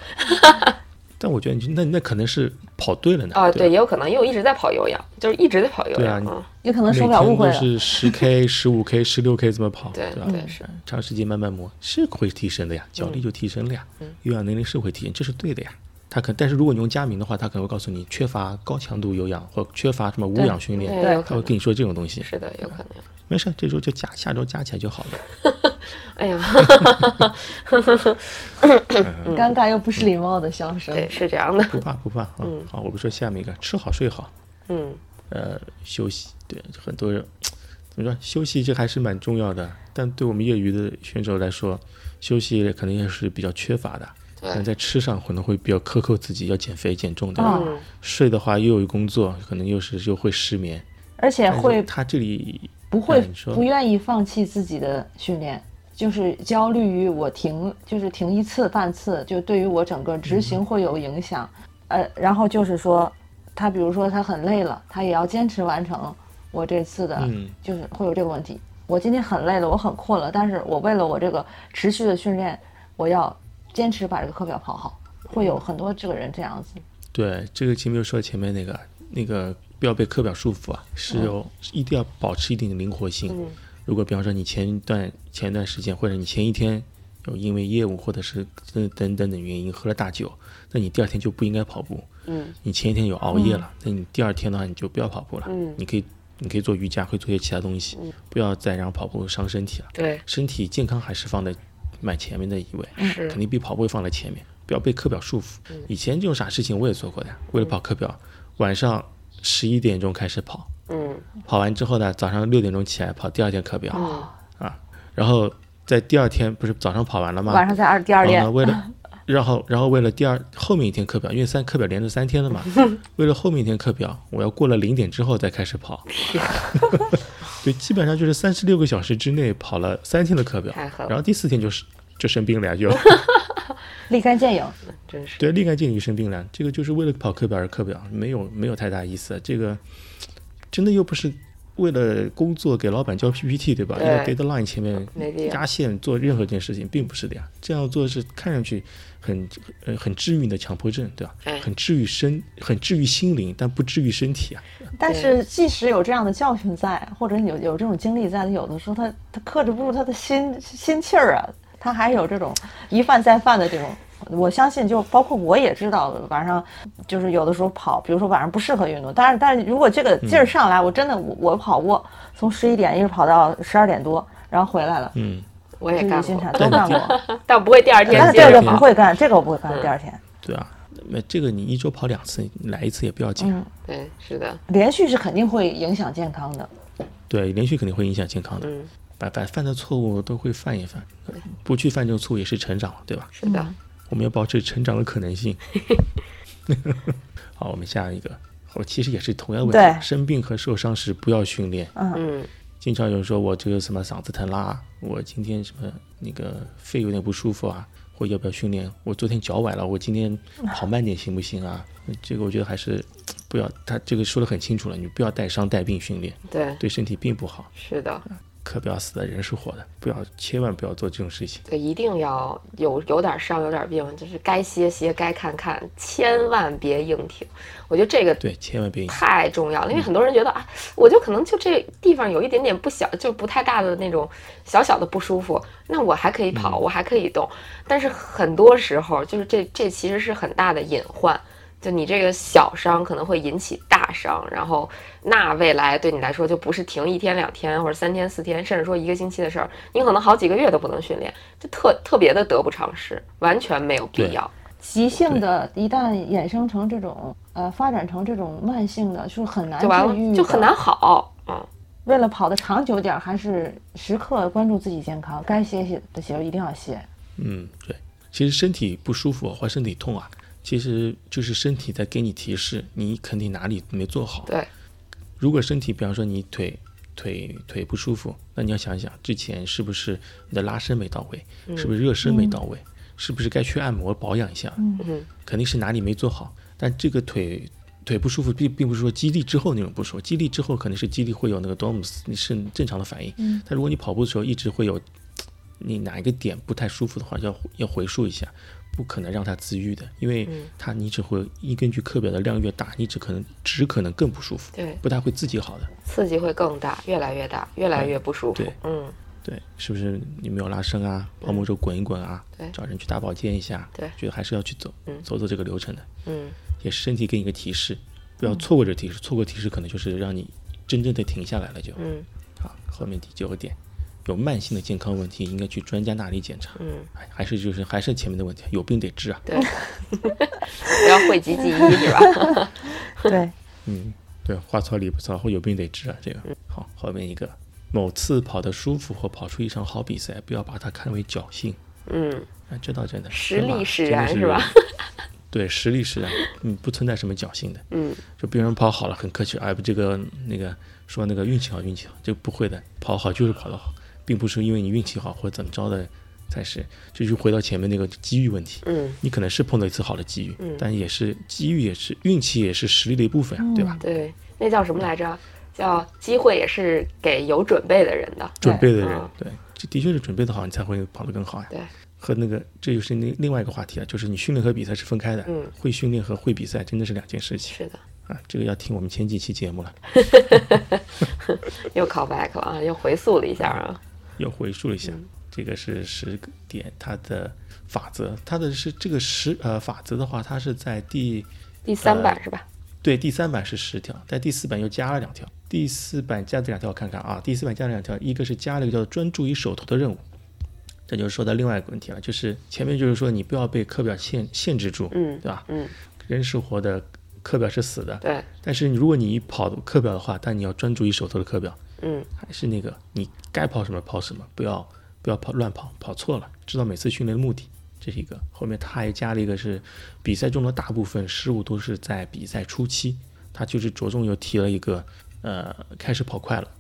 但我觉得你那那可能是跑对了呢。啊，对，也有可能，因为我一直在跑有氧，就是一直在跑有对啊氧啊。吧，有可能手每天都表误会了。是十 K、十五 K、十六 K 这么跑，对吧？对是，长时间慢慢磨是会提升的呀，脚力就提升了呀，有氧能力是会提升，这是对的呀。他可，但是如果你用佳明的话，他可能会告诉你缺乏高强度有氧或缺乏什么无氧训练，他会跟你说这种东西。是的，有可能。没事，这周就加，下周加起来就好了。哎呀，尴尬又不失礼貌的笑声。对，是这样的。不怕不怕嗯。好，我们说下面一个，吃好睡好，嗯呃，休息。对，很多人怎么说，休息这还是蛮重要的。但对我们业余的选手来说，休息可能也是比较缺乏的。可能在吃上可能会比较苛刻自己，要减肥减重的。啊嗯睡的话又有工作，可能又是又会失眠。而且会他这里不会不愿意放弃自己的训练，就是焦虑于我停，就是停一次半次，就对于我整个执行会有影响。呃，然后就是说，他比如说他很累了，他也要坚持完成我这次的，嗯就是会有这个问题。我今天很累了，我很困了，但是我为了我这个持续的训练，我要坚持把这个课表跑好。会有很多这个人这样子，对这个前面又说前面那个那个不要被课表束缚啊，是有一定要保持一定的灵活性。嗯如果比方说你前一段前一段时间，或者你前一天有因为业务或者是等等等等原因喝了大酒，那你第二天就不应该跑步。嗯。你前一天有熬夜了，那你第二天的话你就不要跑步了。嗯。你可以你可以做瑜伽，会做些其他东西，不要再让跑步伤身体了。对，身体健康还是放在蛮前面的一位，肯定比跑步会放在前面，不要被课表束缚。以前这种傻事情我也做过的，为了跑课表，晚上十一点钟开始跑，嗯。跑完之后呢，早上六点钟起来跑第二天课表、然后在第二天不是早上跑完了吗？晚上在二第二练然后呢，，为了 然后然后为了第二后面一天课表，因为三课表连着三天了嘛，为了后面一天课表，我要过了零点之后再开始跑。对，基本上就是三十六个小时之内跑了三天的课表然后第四天就是就生病了呀，就立竿见影。真是。对，立竿见影生病了。这个就是为了跑课表而课表，没有没有太大意思。这个真的又不是为了工作给老板交 PPT 对吧？因为 deadline 前面压线做任何一件事情，并不是的呀。这样做是看上去很呃很治愈你的强迫症，对吧？哎很治愈身，很治愈心灵，但不治愈身体啊。但是即使有这样的教训在，或者有有这种经历在，有的时候他他克制不住他的心心气儿啊，他还有这种一犯再犯的这种。我相信，就包括我也知道，晚上就是有的时候跑，比如说晚上不适合运动，但是但是如果这个劲儿上来，我真的我我跑过，从十一点一直跑到十二点多，然后回来了，嗯，我也干过都干过，但不会第二天但是这个不会干，这个我不会干，第二天对啊。那这个你一周跑两次，你来一次也不要紧。嗯对，是的，连续是肯定会影响健康的。对，连续肯定会影响健康的。嗯，把把犯的错误都会犯一犯，不去犯这个错误也是成长，对吧？是的，我们要保持成长的可能性。好，我们下一个，我其实也是同样的问题，生病和受伤时不要训练。嗯经常有人说我这个什么嗓子疼啦，我今天什么那个肺有点不舒服啊，或要不要训练？我昨天脚崴了，我今天跑慢点行不行啊？这个我觉得还是不要，他这个说的很清楚了，你不要带伤带病训练，对，对身体并不好。是的，课表死的人是活的，不要千万不要做这种事情。对，一定要有有点伤有点病，就是该歇歇，该看看，千万别硬挺。我觉得这个对，千万别硬太重要了，因为很多人觉得啊，我就可能就这地方有一点点不小，就不太大的那种小小的不舒服，那我还可以跑，我还可以动。但是很多时候，就是这这其实是很大的隐患。就你这个小伤可能会引起大伤，然后那未来对你来说就不是停一天两天或者三天四天，甚至说一个星期的事儿，你可能好几个月都不能训练，就特特别的得不偿失，完全没有必要。急性的，一旦衍生成这种呃发展成这种慢性的，就是很难就完了，就很难好。嗯，为了跑得长久点，还是时刻关注自己健康，该歇歇的时候一定要歇。嗯，对，其实身体不舒服或身体痛啊。其实就是身体在给你提示，你肯定哪里没做好。对，如果身体，比方说你腿腿腿不舒服，那你要想想之前是不是你的拉伸没到位，是不是热身没到位，是不是该去按摩保养一下？嗯肯定是哪里没做好。但这个腿腿不舒服，并并不是说激励之后那种不舒服，激励之后可能是激励会有那个 DOMS，你是正常的反应。嗯。但如果你跑步的时候一直会有你哪一个点不太舒服的话，要要回溯一下。不可能让它自愈的，因为它你只会一根据课表的量越大，你只可能只可能更不舒服，对，不太会自己好的，刺激会更大，越来越大，越来越不舒服。对，嗯，对，是不是你没有拉伸啊？跑步时候滚一滚啊，对，找人去打保健一下，对，觉得还是要去走，走走这个流程的，嗯，也是身体给你一个提示，不要错过这提示，错过提示可能就是让你真正的停下来了就，嗯，好，后面第九个点。有慢性的健康问题，应该去专家那里检查。嗯，还是就是还是前面的问题，有病得治啊。对，不要讳疾忌医是吧？对，嗯，对，话糙理不糙，或有病得治啊。这个好，后面一个，某次跑得舒服或跑出一场好比赛，不要把它看为侥幸。嗯，啊，这倒真的，实力使然是吧？对，实力使然，嗯，不存在什么侥幸的。嗯，就别人跑好了很客气，哎不，这个那个说那个运气好运气好，就不会的，跑好就是跑得好。并不是因为你运气好或者怎么着的才是，这就回到前面那个机遇问题。嗯，你可能是碰到一次好的机遇，嗯，但也是机遇，也是运气，也是实力的一部分啊，对吧？对，那叫什么来着？叫机会也是给有准备的人的。准备的人，对，这的确是准备的好，你才会跑得更好呀。对，和那个这就是另另外一个话题啊，就是你训练和比赛是分开的。嗯，会训练和会比赛真的是两件事情。是的。啊，这个要听我们前几期节目了。又 call back 了啊，又回溯了一下啊。又回溯了一下，这个是十个点，它的法则，它的是这个十呃法则的话，它是在第第三版是吧？对，第三版是十条，在第四版又加了两条。第四版加这两条，我看看啊，第四版加了两条，一个是加了一个叫专注于手头的任务，这就是说到另外一个问题了，就是前面就是说你不要被课表限限制住，嗯，对吧？嗯，人是活的，课表是死的，对。但是如果你跑课表的话，但你要专注于手头的课表。嗯，还是那个，你该跑什么跑什么，不要不要跑乱跑，跑错了，知道每次训练的目的，这是一个。后面他还加了一个是，比赛中的大部分失误都是在比赛初期，他就是着重又提了一个，呃，开始跑快了，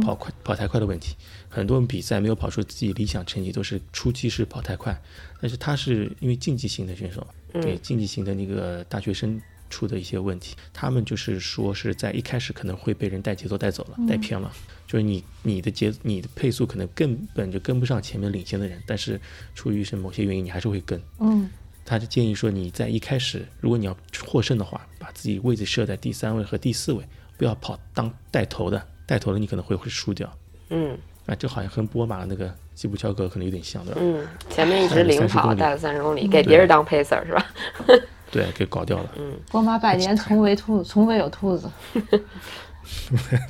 跑快跑太快的问题，很多比赛没有跑出自己理想成绩，都是初期是跑太快，但是他是因为竞技型的选手，对竞技型的那个大学生。出的一些问题，他们就是说是在一开始可能会被人带节奏带走了，带偏了，就是你你的节你的配速可能根本就跟不上前面领先的人，但是出于是某些原因，你还是会跟。嗯，他就建议说你在一开始，如果你要获胜的话，把自己位置设在第三位和第四位，不要跑当带头的，带头的你可能会会输掉。嗯，啊，这好像跟波马的那个吉普乔格可能有点像，对吧？嗯，前面一直领跑，带了三十公里，给别人当 pacer 是吧？对，给搞掉了。嗯，波马百年从未兔，从未有兔子。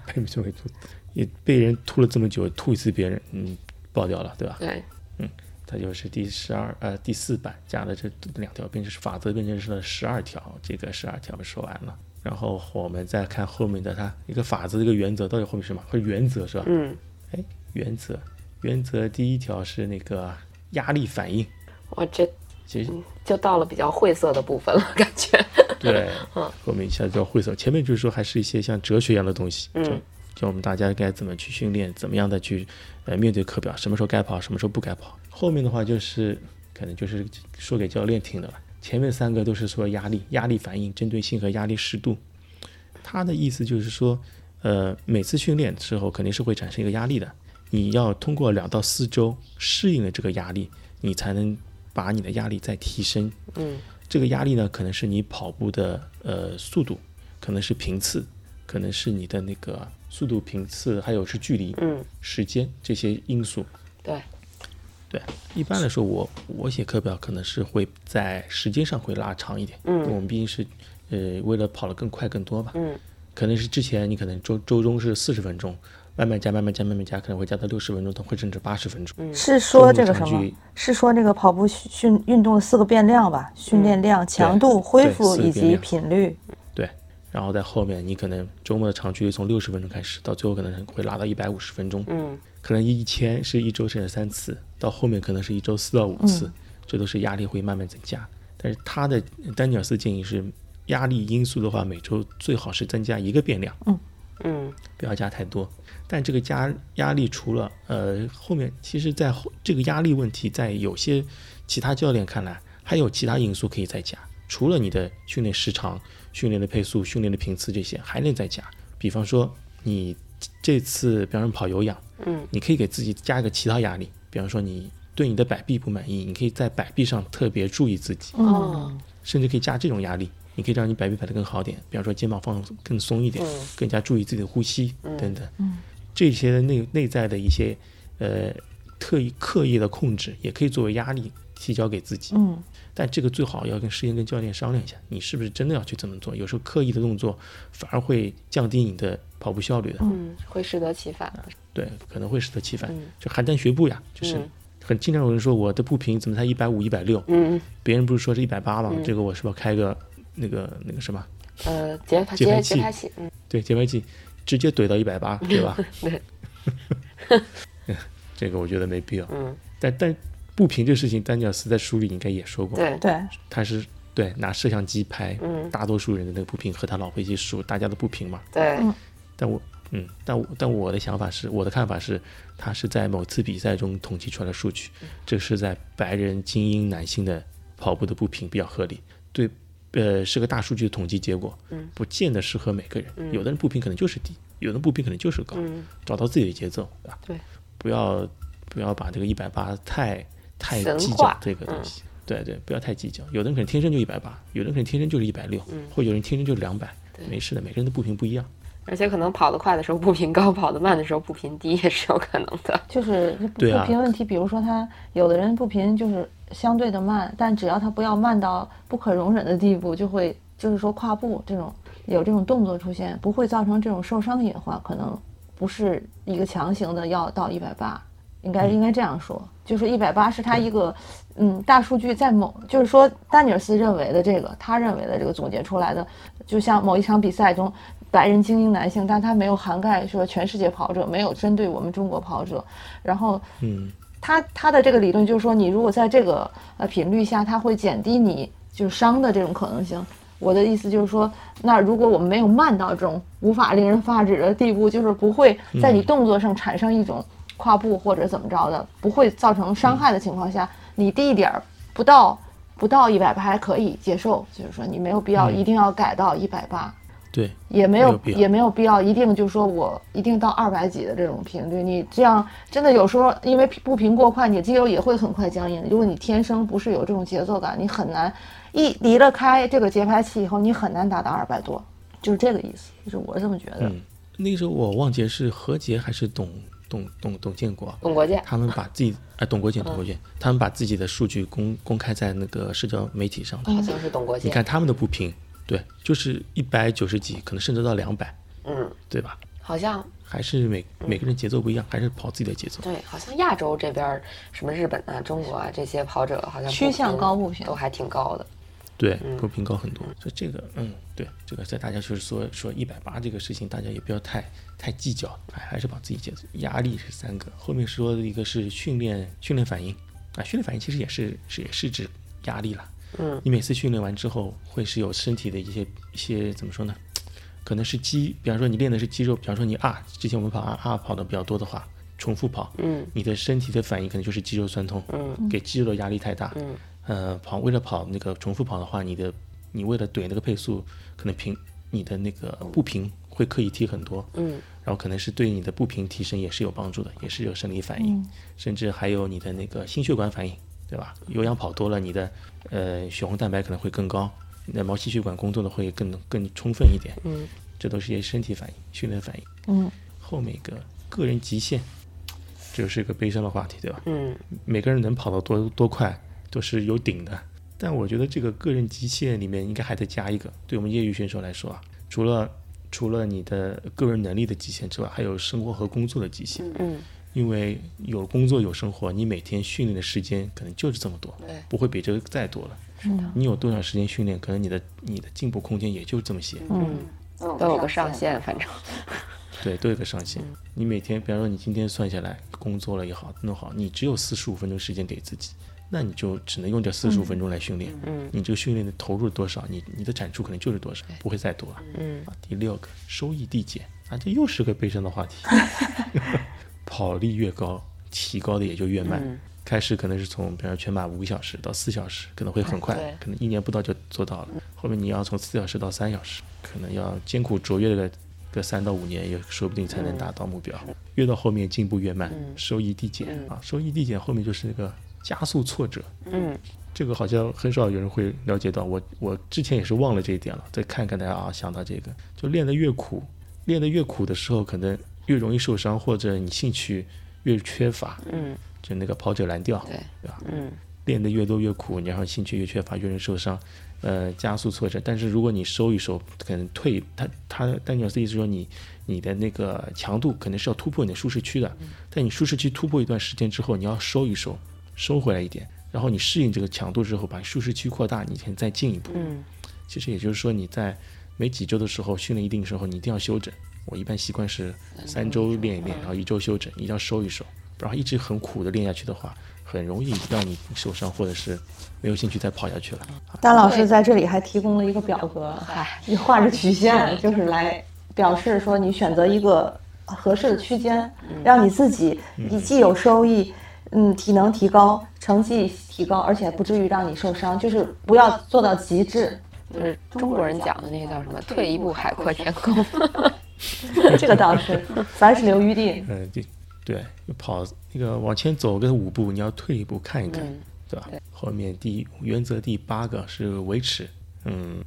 百年从未兔子，也被人吐了这么久，吐一次别人，嗯，爆掉了，对吧？对，嗯，它就是第十二呃第四版加了这两条，变成是法则，变成是了十二条。这个十二条说完了，然后我们再看后面的它一个法则，一个原则，到底后面是什么？是原则是吧？嗯，哎，原则，原则第一条是那个压力反应。我，这。其实就到了比较晦涩的部分了，感觉。对，后面一下就要晦涩。前面就是说还是一些像哲学一样的东西，嗯，教我们大家该怎么去训练，怎么样的去呃面对课表，什么时候该跑，什么时候不该跑。后面的话就是可能就是说给教练听的了。前面三个都是说压力、压力反应、针对性和压力适度。他的意思就是说，呃，每次训练的时候肯定是会产生一个压力的，你要通过两到四周适应了这个压力，你才能把你的压力再提升。嗯，这个压力呢，可能是你跑步的呃速度，可能是频次，可能是你的那个速度、频次，还有是距离、嗯，时间这些因素。对，对，一般来说我我写课表可能是会在时间上会拉长一点，嗯我们毕竟是呃为了跑得更快更多吧，嗯，可能是之前你可能周周中是四十分钟，慢慢加慢慢加慢慢加，可能会加到六十分钟，或者甚至八十分钟。是说这个什么？是说那个跑步训运动的四个变量吧？训练量、强度、恢复以及频率。对，然后在后面你可能周末的长距离从六十分钟开始，到最后可能会拉到一百五十分钟，嗯，可能一千是一周甚至三次，到后面可能是一周四到五次，这都是压力会慢慢增加。但是他的丹尼尔斯建议是，压力因素的话，每周最好是增加一个变量，嗯嗯，不要加太多。但这个加压力除了呃后面，其实在后这个压力问题，在有些其他教练看来，还有其他因素可以再加。除了你的训练时长、训练的配速、训练的频次这些，还能再加。比方说你这次，比方说跑有氧，嗯，你可以给自己加一个其他压力，比方说你对你的摆臂不满意，你可以在摆臂上特别注意自己，哦，甚至可以加这种压力，你可以让你摆臂摆得更好点，比方说肩膀放更松一点，嗯更加注意自己的呼吸等等。这些内内在的一些呃特意刻意的控制，也可以作为压力提交给自己。嗯，但这个最好要跟事先跟教练商量一下，你是不是真的要去这么做？有时候刻意的动作反而会降低你的跑步效率的。嗯，会适得其反。对，可能会适得其反。嗯就邯郸学步呀，就是嗯很经常有人说我的步频怎么才一百五、一百六？嗯，别人不是说是一百八吗？这个我是不是要开个那个那个什么？呃，节拍节拍器，嗯，对，节拍器直接怼到一百八，对吧？对，这个我觉得没必要。嗯，但但不平这事情，丹尼尔斯在书里应该也说过，对，对，他是对拿摄像机拍，嗯。大多数人的那个不平和他老婆一起数大家的不平嘛。对，但我嗯，但我但我的想法是，我的看法是，他是在某次比赛中统计出来的数据，这是在白人精英男性的跑步的不平比较合理，对，呃，是个大数据的统计结果，嗯，不见得适合每个人，有的人步频可能就是低，有的人步频可能就是高，嗯，找到自己的节奏，对吧？对，不要不要把这个一百八太太计较这个东西。对对，不要太计较。有的人可能天生就一百八，有的人可能天生就是一百六，嗯或有人天生就是两百，没事的，每个人的步频不一样。而且可能跑得快的时候步频高，跑得慢的时候步频低也是有可能的。就是步频问题，比如说他有的人步频就是相对的慢，但只要他不要慢到不可容忍的地步，就会就是说跨步这种有这种动作出现，不会造成这种受伤隐患，可能不是一个强行的要到一百八，应该应该这样说，就是一百八是他一个嗯大数据在某就是说丹尼尔斯认为的这个他认为的这个总结出来的，就像某一场比赛中。白人精英男性，但他没有涵盖说全世界跑者，没有针对我们中国跑者。然后嗯，他他的这个理论就是说，你如果在这个呃频率下，他会减低你就是伤的这种可能性。我的意思就是说，那如果我们没有慢到这种无法令人发指的地步，就是不会在你动作上产生一种跨步或者怎么着的，不会造成伤害的情况下，你低一点儿不到不到一百八还可以接受，就是说你没有必要一定要改到一百八。对，也没有也没有必要一定就说我一定到二百几的这种频率，你这样真的有时候因为步频过快，你肌肉也会很快僵硬。如果你天生不是有这种节奏感，你很难一离了开这个节拍器以后，你很难达到二百多，就是这个意思，就是我这么觉得。嗯，那个时候我忘记是何洁还是董董董董建国，董国建，他们把自己哎董国建董国建，他们把自己的数据公公开在那个社交媒体上的。好像是董国建。你看他们的步频，对，就是一百九十几，可能甚至到两百，嗯，对吧？好像还是每每个人节奏不一样，还是跑自己的节奏。对，好像亚洲这边什么日本啊、中国啊这些跑者，好像趋向高步频都还挺高的。对，步频高很多。所以这个，嗯，对，这个在大家就是说说一百八这个事情，大家也不要太太计较，还还是把自己节奏。压力是三个，后面说的一个是训练训练反应啊，训练反应其实也是是也是指压力了。嗯，你每次训练完之后，会是有身体的一些一些怎么说呢？可能是肌，比方说你练的是肌肉，比方说你啊，之前我们跑啊啊跑的比较多的话，重复跑，嗯。你的身体的反应可能就是肌肉酸痛，嗯。给肌肉的压力太大，嗯。呃，跑为了跑那个重复跑的话，你的你为了怼那个配速，可能平你的那个步频会刻意提很多，嗯，然后可能是对你的步频提升也是有帮助的，也是有生理反应，甚至还有你的那个心血管反应，对吧？有氧跑多了，你的呃血红蛋白可能会更高，你的毛细血管工作的会更更充分一点，嗯，这都是一些身体反应、训练反应。嗯，后面一个个人极限，这就是一个悲伤的话题，对吧？嗯，每个人能跑到多多快都是有顶的，但我觉得这个个人极限里面应该还得加一个，对我们业余选手来说啊，除了除了你的个人能力的极限之外，还有生活和工作的极限。嗯，因为有工作有生活，你每天训练的时间可能就是这么多，不会比这个再多了。是的，你有多少时间训练，可能你的你的进步空间也就这么些。嗯都有个上限，反正，对，都有个上限。你每天，比方说你今天算下来工作了也好，弄好，你只有四十五分钟时间给自己，那你就只能用这四十五分钟来训练。嗯你这个训练的投入多少，你你的产出可能就是多少，不会再多了。嗯啊，第六个收益递减啊，这又是个悲伤的话题。跑力越高，提高的也就越慢。嗯开始可能是从，比方说全马五个小时到四小时，可能会很快对，可能一年不到就做到了。后面你要从四小时到三小时，可能要艰苦卓越的个三到五年，也说不定才能达到目标。越到后面进步越慢，收益递减啊，收益递减后面就是那个加速挫折。嗯这个好像很少有人会了解到，我我之前也是忘了这一点了，再看看大家啊，想到这个，就练得越苦，练得越苦的时候，可能越容易受伤，或者你兴趣越缺乏，嗯，就那个跑者蓝调，对，对吧？嗯练得越多越苦，然后兴趣越缺乏，越容易受伤，呃，加速挫折。但是如果你收一收，可能退，他他丹尼尔斯意思说你你的那个强度可能是要突破你的舒适区的，但你舒适区突破一段时间之后，你要收一收，收回来一点，然后你适应这个强度之后，把舒适区扩大，你可以再进一步。嗯其实也就是说你在每几周的时候训练一定时候，你一定要休整。我一般习惯是三周练一练，然后一周休整，一定要收一收，不然一直很苦的练下去的话，很容易让你受伤，或者是没有兴趣再跑下去了。丹老师在这里还提供了一个表格，嗨，你画着曲线，就是来表示说你选择一个合适的区间，让你自己你既有收益，嗯，体能提高，成绩提高，而且不至于让你受伤，就是不要做到极致。就是中国人讲的那个叫什么“退一步海阔天空 这个倒是，凡是留余地。嗯，对对，跑那个往前走个五步，你要退一步看一看，嗯对吧对？后面第原则第八个是维持，嗯，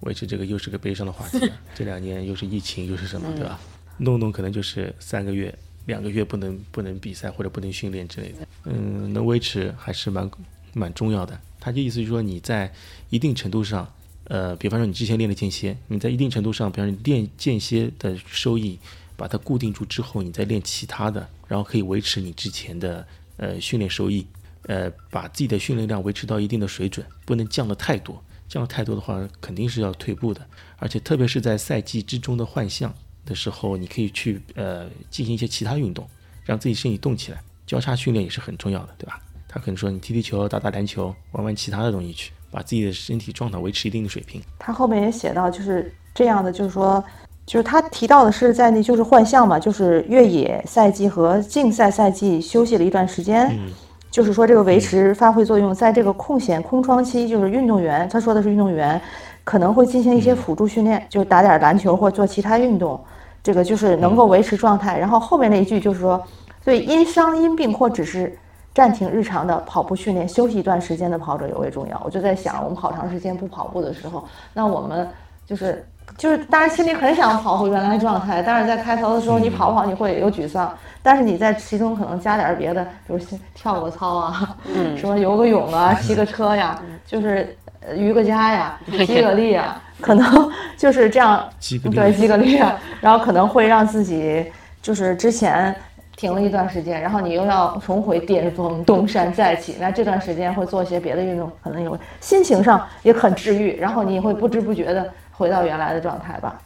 维持这个又是个悲伤的话题啊。这两年又是疫情又是什么，对吧？弄弄可能就是三个月、两个月不能不能比赛或者不能训练之类的，嗯，能维持还是蛮蛮重要的。他就意思就是说你在一定程度上。呃，比方说你之前练的间歇，你在一定程度上，比方说你练间歇的收益，把它固定住之后，你再练其他的，然后可以维持你之前的呃训练收益，呃，把自己的训练量维持到一定的水准，不能降得太多，降得太多的话肯定是要退步的，而且特别是在赛季之中的换项的时候，你可以去呃进行一些其他运动，让自己身体动起来，交叉训练也是很重要的，对吧？他可能说你踢踢球、打打篮球、玩玩其他的东西去。把自己的身体状态维持一定的水平。他后面也写到，就是这样的，就是说，就是他提到的是在那就是换项嘛，就是越野赛季和竞赛赛季休息了一段时间，嗯就是说这个维持发挥作用，在这个空闲空窗期，就是运动员，他说的是运动员可能会进行一些辅助训练，就打点篮球或做其他运动，这个就是能够维持状态。然后后面那一句就是说，对因伤因病或只是。暂停日常的跑步训练，休息一段时间的跑者尤为重要。我就在想，我们好长时间不跑步的时候，那我们就是就是，当然心里很想跑回原来状态，但是在开头的时候你跑不跑你会有沮丧，但是你在其中可能加点别的，比如跳个操啊，嗯什么游个泳啊，骑个车呀，就是瑜个伽呀，激个力啊，可能就是这样，对，激个力啊，然后可能会让自己就是之前。停了一段时间，然后你又要重回巅峰，东山再起。那这段时间会做一些别的运动，可能有心情上也很治愈，然后你会不知不觉的回到原来的状态吧。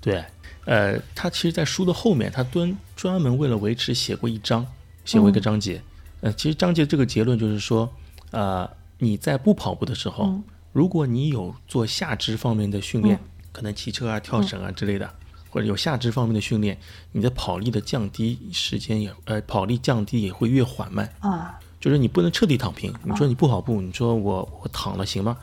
对，呃，他其实，在书的后面，他专专门为了维持写过一章，写过一个章节。呃，其实章节这个结论就是说，呃，你在不跑步的时候，如果你有做下肢方面的训练，可能骑车啊、跳绳啊之类的。或者有下肢方面的训练，你的跑力的降低时间也呃跑力降低也会越缓慢啊。就是你不能彻底躺平。你说你不跑步，你说我我躺了行吗？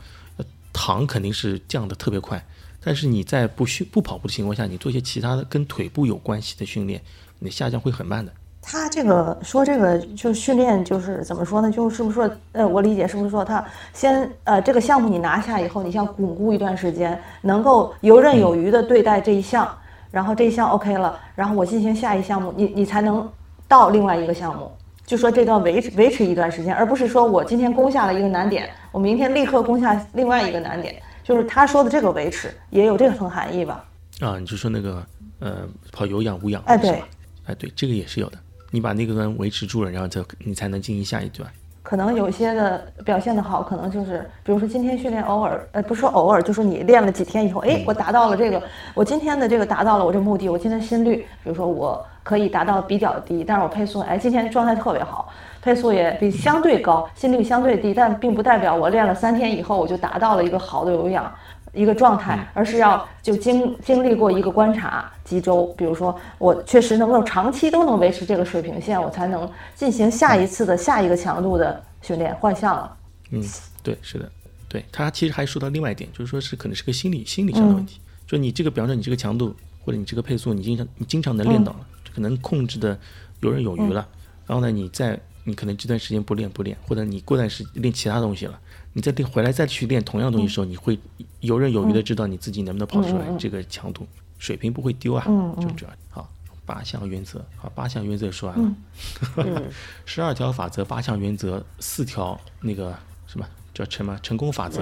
躺肯定是降的特别快，但是你在不训不跑步的情况下，你做一些其他的跟腿部有关系的训练，你的下降会很慢的。他这个说这个就训练就是怎么说呢？就是不是说呃，我理解是不是说他先呃这个项目你拿下以后，你像巩固一段时间，能够游刃有余的对待这一项，然后这一项 OK 了，然后我进行下一项目，你你才能到另外一个项目。就说这段维持维持一段时间，而不是说我今天攻下了一个难点，我明天立刻攻下另外一个难点。就是他说的这个维持也有这层含义吧？啊，你就说那个呃跑有氧无氧哎对？哎对，这个也是有的。你把那个端维持住了，然后再你才能进行下一段。可能有些的表现的好，可能就是，比如说今天训练偶尔，呃，不是说偶尔，就是你练了几天以后，哎，我达到了这个，我今天的这个达到了我这目的，我今天心率，比如说我可以达到比较低，但是我配速，哎，今天状态特别好，配速也比相对高，心率相对低，但并不代表我练了三天以后我就达到了一个好的有氧。一个状态，而是要就经经历过一个观察几周，比如说我确实能够长期都能维持这个水平线，我才能进行下一次的下一个强度的训练换项了。嗯，对，是的，对他其实还说到另外一点，就是说是可能是个心理心理上的问题，就你这个，比方说你这个强度或者你这个配速，你经常你经常能练到了，可能控制的游刃有余了，然后呢，你在你可能这段时间不练不练，或者你过段时间练其他东西了，你再练回来再去练同样东西的时候，你会游刃有余的知道你自己能不能跑出来这个强度，水平不会丢啊，就这样。好。八项原则，好，八项原则说完了。十二条法则，八项原则，四条那个什么叫成嘛成功法则，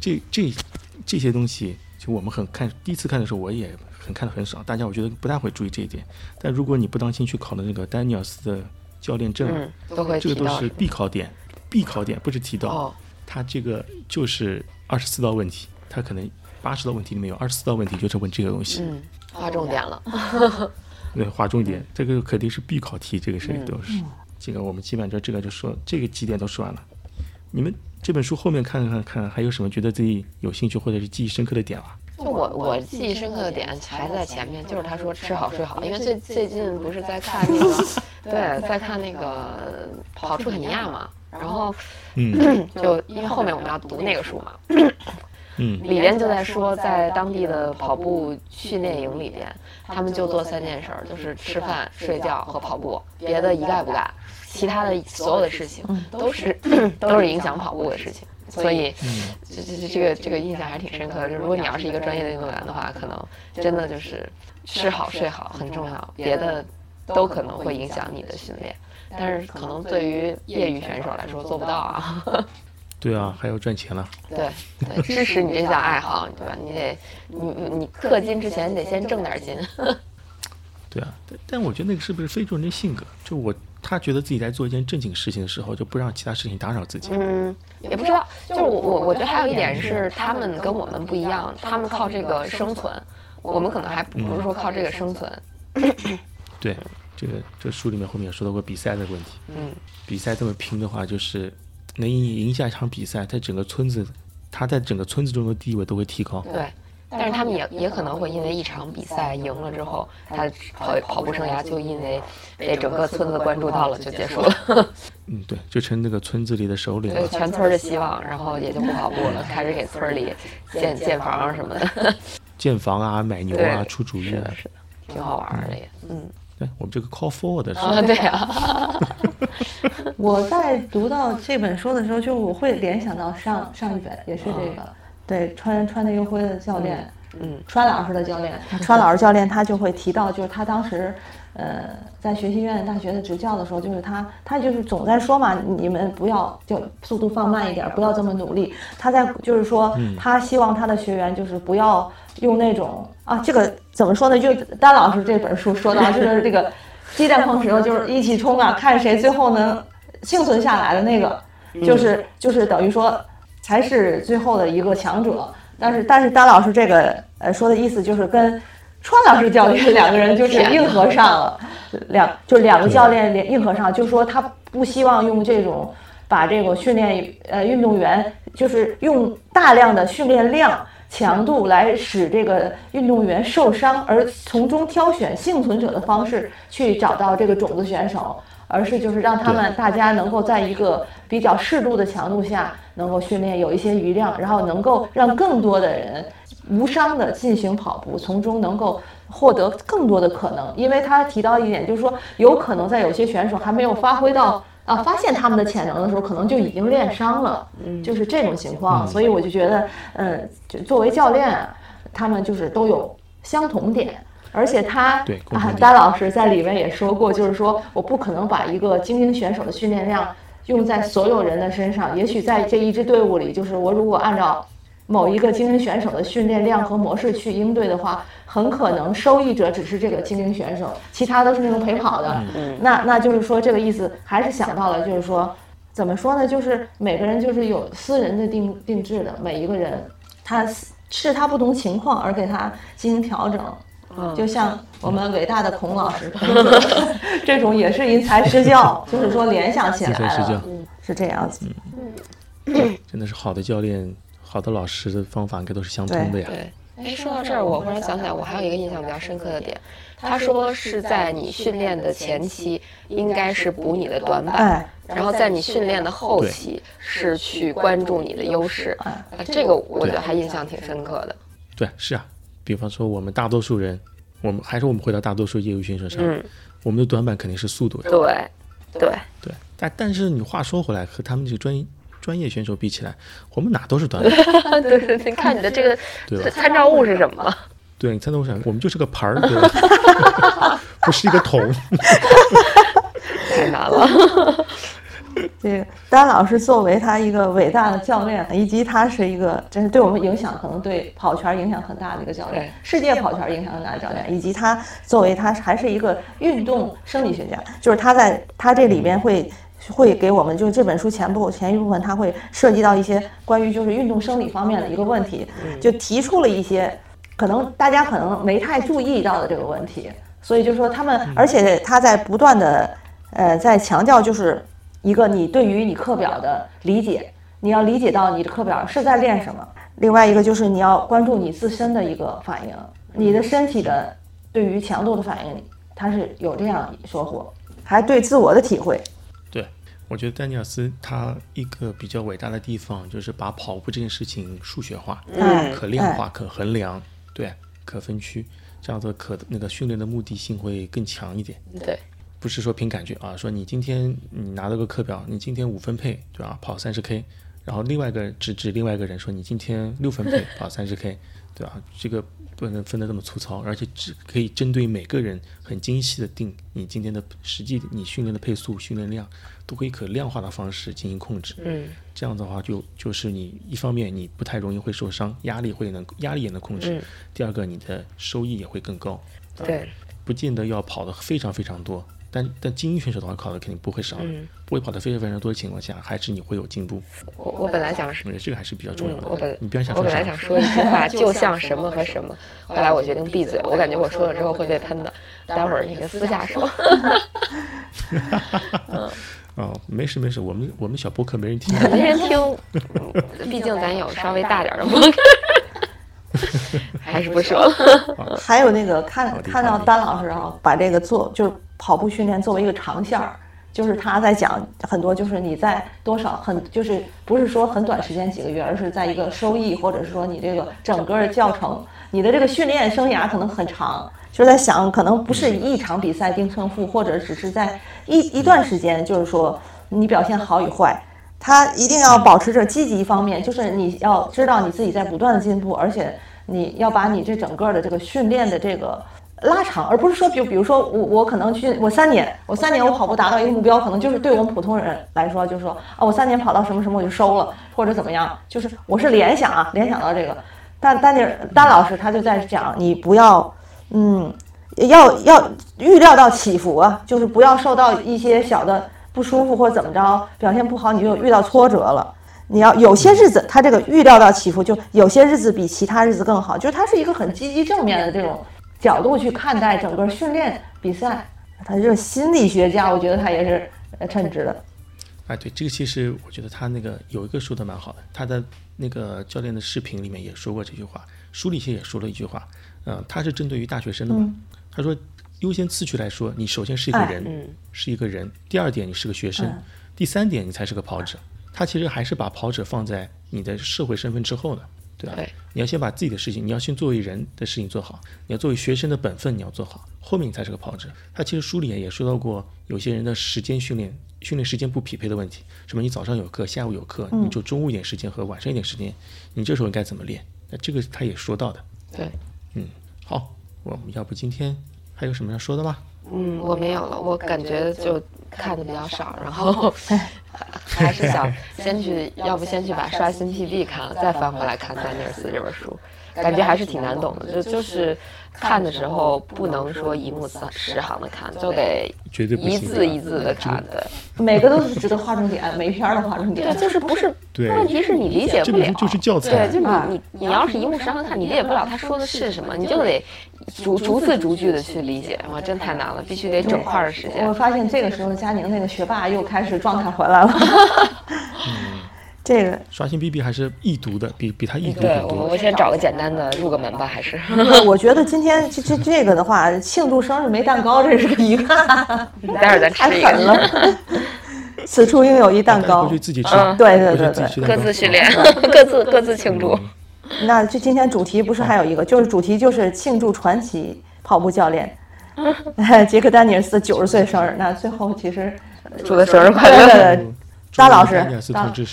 这这这些东西，就我们很看第一次看的时候，我也很看的很少，大家我觉得不太会注意这一点。但如果你不当心去考的那个丹尼尔斯的教练证，嗯，都会这个都是必考点，必考点不是提到，哦他这个就是二十四道问题，他可能八十道问题里面有二十四道问题就是问这个东西。嗯，划重点了。对，划重点，这个肯定是必考题，这个是都是。这个我们基本上这个就说这个几点都说完了。你们这本书后面看看看，还有什么觉得自己有兴趣或者是记忆深刻的点吗？就我我记忆深刻的点还在前面，就是他说吃好睡好，因为最最近不是在看那个，对，在看那个跑出肯尼亚嘛，然后嗯 就因为后面我们要读那个书嘛，嗯里边就在说，在当地的跑步训练营里边，他们就做三件事儿，就是吃饭、睡觉和跑步，别的一概不干，其他的所有的事情都是都是 影响跑步的事情。所以，这这这这个这个印象还是挺深刻的。就如果你要是一个专业的运动员的话，可能真的就是吃好睡好很重要，别的都可能会影响你的训练。但是可能对于业余选手来说做不到啊。对啊，还要赚钱了。对 对，支持你这项爱好，对吧？你得你你你氪金之前，你得先挣点金。对啊，但但我觉得那个是不是非洲人的性格？就我他觉得自己在做一件正经事情的时候，就不让其他事情打扰自己。嗯，也不知道，就是我我我觉得还有一点是，他们跟我们不一样，他们靠这个生存，我们可能还不不是说靠这个生存。对，这个这书里面后面也说到过比赛的问题。嗯，比赛这么拼的话，就是能赢赢下一场比赛，在整个村子，他在整个村子中的地位都会提高。对。但是他们也也可能会因为一场比赛赢了之后，他跑跑步生涯就因为被整个村子关注到了就结束了。嗯，对，就成那个村子里的首领对，了。全村的希望，然后也就不跑步了，开始给村里建建房什么的。建房啊，买牛啊，出主意啊是的，。是的，挺好玩的也。嗯，对，我们这个 call forward 是啊，对啊，我在读到这本书的时候，就我会联想到上上一本也是这个，对穿穿内忧灰的教练，嗯，川老师的教练，川老师教练他就会提到，就是他当时，呃，在学习院大学的执教的时候，就是他他就是总在说嘛，你们不要就速度放慢一点，不要这么努力。他在就是说，他希望他的学员就是不要用那种啊，这个怎么说呢？就丹老师这本书说到，就是这个鸡蛋碰石头，就是一起冲啊，看谁最后能幸存下来的那个，就是就是等于说才是最后的一个强者。但是但是丹老师这个呃说的意思就是跟川老师教练两个人就是硬核上了，两就两个教练连硬核上，就说他不希望用这种把这个训练呃运动员就是用大量的训练量。强度来使这个运动员受伤，而从中挑选幸存者的方式去找到这个种子选手，而是就是让他们大家能够在一个比较适度的强度下能够训练，有一些余量，然后能够让更多的人无伤的进行跑步，从中能够获得更多的可能。因为他提到一点，就是说有可能在有些选手还没有发挥到啊，发现他们的潜能的时候，可能就已经练伤了，就是这种情况。所以我就觉得，嗯，就作为教练，他们就是都有相同点。而且他啊，丹老师在里面也说过，就是说我不可能把一个精英选手的训练量用在所有人的身上。也许在这一支队伍里，就是我如果按照某一个精英选手的训练量和模式去应对的话，很可能受益者只是这个精英选手，其他都是那种陪跑的。那那就是说这个意思，还是想到了，就是说怎么说呢？就是每个人就是有私人的定定制的，每一个人他是他不同情况而给他进行调整。就像我们伟大的孔老师，这种也是因材施教，就是说联想起来了，是这样子。嗯，真的是好的教练、好的老师的方法应该都是相通的呀。对，哎，说到这儿，我忽然想起来，我还有一个印象比较深刻的点，他说是在你训练的前期应该是补你的短板，然后在你训练的后期是去关注你的优势。啊这个我觉得还印象挺深刻的。对，是啊。比方说，我们大多数人，我们还是我们回到大多数业余选手上，我们的短板肯定是速度呀。对，对，对。但但是你话说回来，和他们这个专专业选手比起来，我们哪都是短板。对对，你看你的这个参照物是什么？对，你参照物什么？我们就是个盘儿，对吧？不是一个桶。太难了。这个丹老师作为他一个伟大的教练，以及他是一个真是对我们影响可能对跑圈影响很大的一个教练，世界跑圈影响很大的教练，以及他作为他还是一个运动生理学家，就是他在他这里边会会给我们就是这本书前部前一部分它会涉及到一些关于就是运动生理方面的一个问题，就提出了一些可能大家可能没太注意到的这个问题，所以就说他们，而且他在不断的呃在强调就是。一个你对于你课表的理解，你要理解到你的课表是在练什么。另外一个就是你要关注你自身的一个反应，你的身体的对于强度的反应，它是有这样收获，还对自我的体会。对，我觉得丹尼尔斯他一个比较伟大的地方就是把跑步这件事情数学化，嗯，可量化、可衡量，对，可分区，这样子可那个训练的目的性会更强一点。对。不是说凭感觉啊，说你今天你拿到个课表，你今天五分配，对吧？跑三十 K，然后另外一个指指另外一个人说你今天六分配跑三十 K，对吧？这个不能分得这么粗糙，而且只可以针对每个人很精细的定你今天的实际你训练的配速、训练量，都可以可量化的方式进行控制。嗯，这样的话就就是你一方面你不太容易会受伤，压力会能压力也能控制。第二个你的收益也会更高。对，不见得要跑得非常非常多。但但精英选手的话，考的肯定不会少，不会跑的非常非常多的情况下，还是你会有进步。我我本来想说，这个还是比较重要的。我本你不要想说我本来想说一句话，就像什么和什么，后来我决定闭嘴。我感觉我说了之后会被喷的，待会儿那个私下说。嗯，哦，没事没事，我们我们小播客没人听，没人听，毕竟咱有稍微大点的播客。还是不说了。还有那个看看到丹老师啊，把这个做就是跑步训练作为一个长线儿，就是他在讲很多，就是你在多少很就是不是说很短时间几个月，而是在一个收益，或者是说你这个整个教程，你的这个训练生涯可能很长，就在想可能不是一场比赛定胜负，或者只是在一一段时间，就是说你表现好与坏。他一定要保持着积极方面，就是你要知道你自己在不断的进步，而且你要把你这整个的这个训练的这个拉长，而不是说，比比如说我我可能去我三年，我三年我跑步达到一个目标，可能就是对我们普通人来说，就是说啊，我三年跑到什么什么我就收了，或者怎么样，就是我是联想啊，联想到这个，但丹尼尔丹老师他就在讲，你不要嗯，要要预料到起伏啊，就是不要受到一些小的。不舒服或怎么着，表现不好，你就遇到挫折了。你要有些日子，他这个预料到起伏，就有些日子比其他日子更好，就是他是一个很积极正面的这种角度去看待整个训练比赛。他就是心理学家，我觉得他也是称职的。哎，对，这个其实我觉得他那个有一个说的蛮好的，他的那个教练的视频里面也说过这句话，书里其实也说了一句话，嗯，他是针对于大学生的嘛，他说。优先次序来说，你首先是一个人，是一个人。第二点，你是个学生。第三点，你才是个跑者。他其实还是把跑者放在你的社会身份之后的。对吧？对你要先把自己的事情，你要先作为人的事情做好，你要作为学生的本分你要做好，后面你才是个跑者。他其实书里也说到过，有些人的时间训练训练时间不匹配的问题，什么你早上有课，下午有课，你就中午一点时间和晚上一点时间，你这时候应该怎么练？那这个他也说到的。对，嗯，好，我们要不今天还有什么要说的吗？嗯，我没有了，我感觉就看的比较少，然 后 还是想先去，要不先去把《刷新 PB》看了，再翻回来看丹尼尔斯这本书，感觉还是挺难懂的。就就是看的时候不能说一目三十行的看，就得绝对一字一字的看。对，每个都是值得划重点，每一篇儿的划重点对，。就是不是对问题是你理解不了这本。就是教材对，就啊你你你要是一目十行看，你理解不了他说的是什么，你就得逐逐字逐句的去理解，哇，真太难了，必须得整块儿的时间我。发现这个时候佳宁那个学霸又开始状态回来了。这个刷新 BB 还是易读的，比比它易读对很多。我我先找个简单的入个门吧，还是。我觉得今天这这这个的话，庆祝生日没蛋糕，这是个遗憾，待会儿咱太吃一个，狠了。此处应有一蛋糕回去。自己吃，嗯对对对对，各自训练，各自各自庆祝。那这今天主题不是还有一个，就是主题就是庆祝传奇跑步教练杰克丹尼尔斯九十岁生日。那最后其实祝他生日快乐，对，扎老师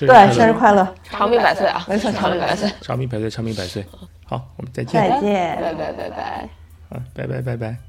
对生日快乐，长命百岁啊！没错长命百岁。长命百岁，长命百岁。好，我们再见。再见。拜拜拜拜。啊，拜拜拜拜。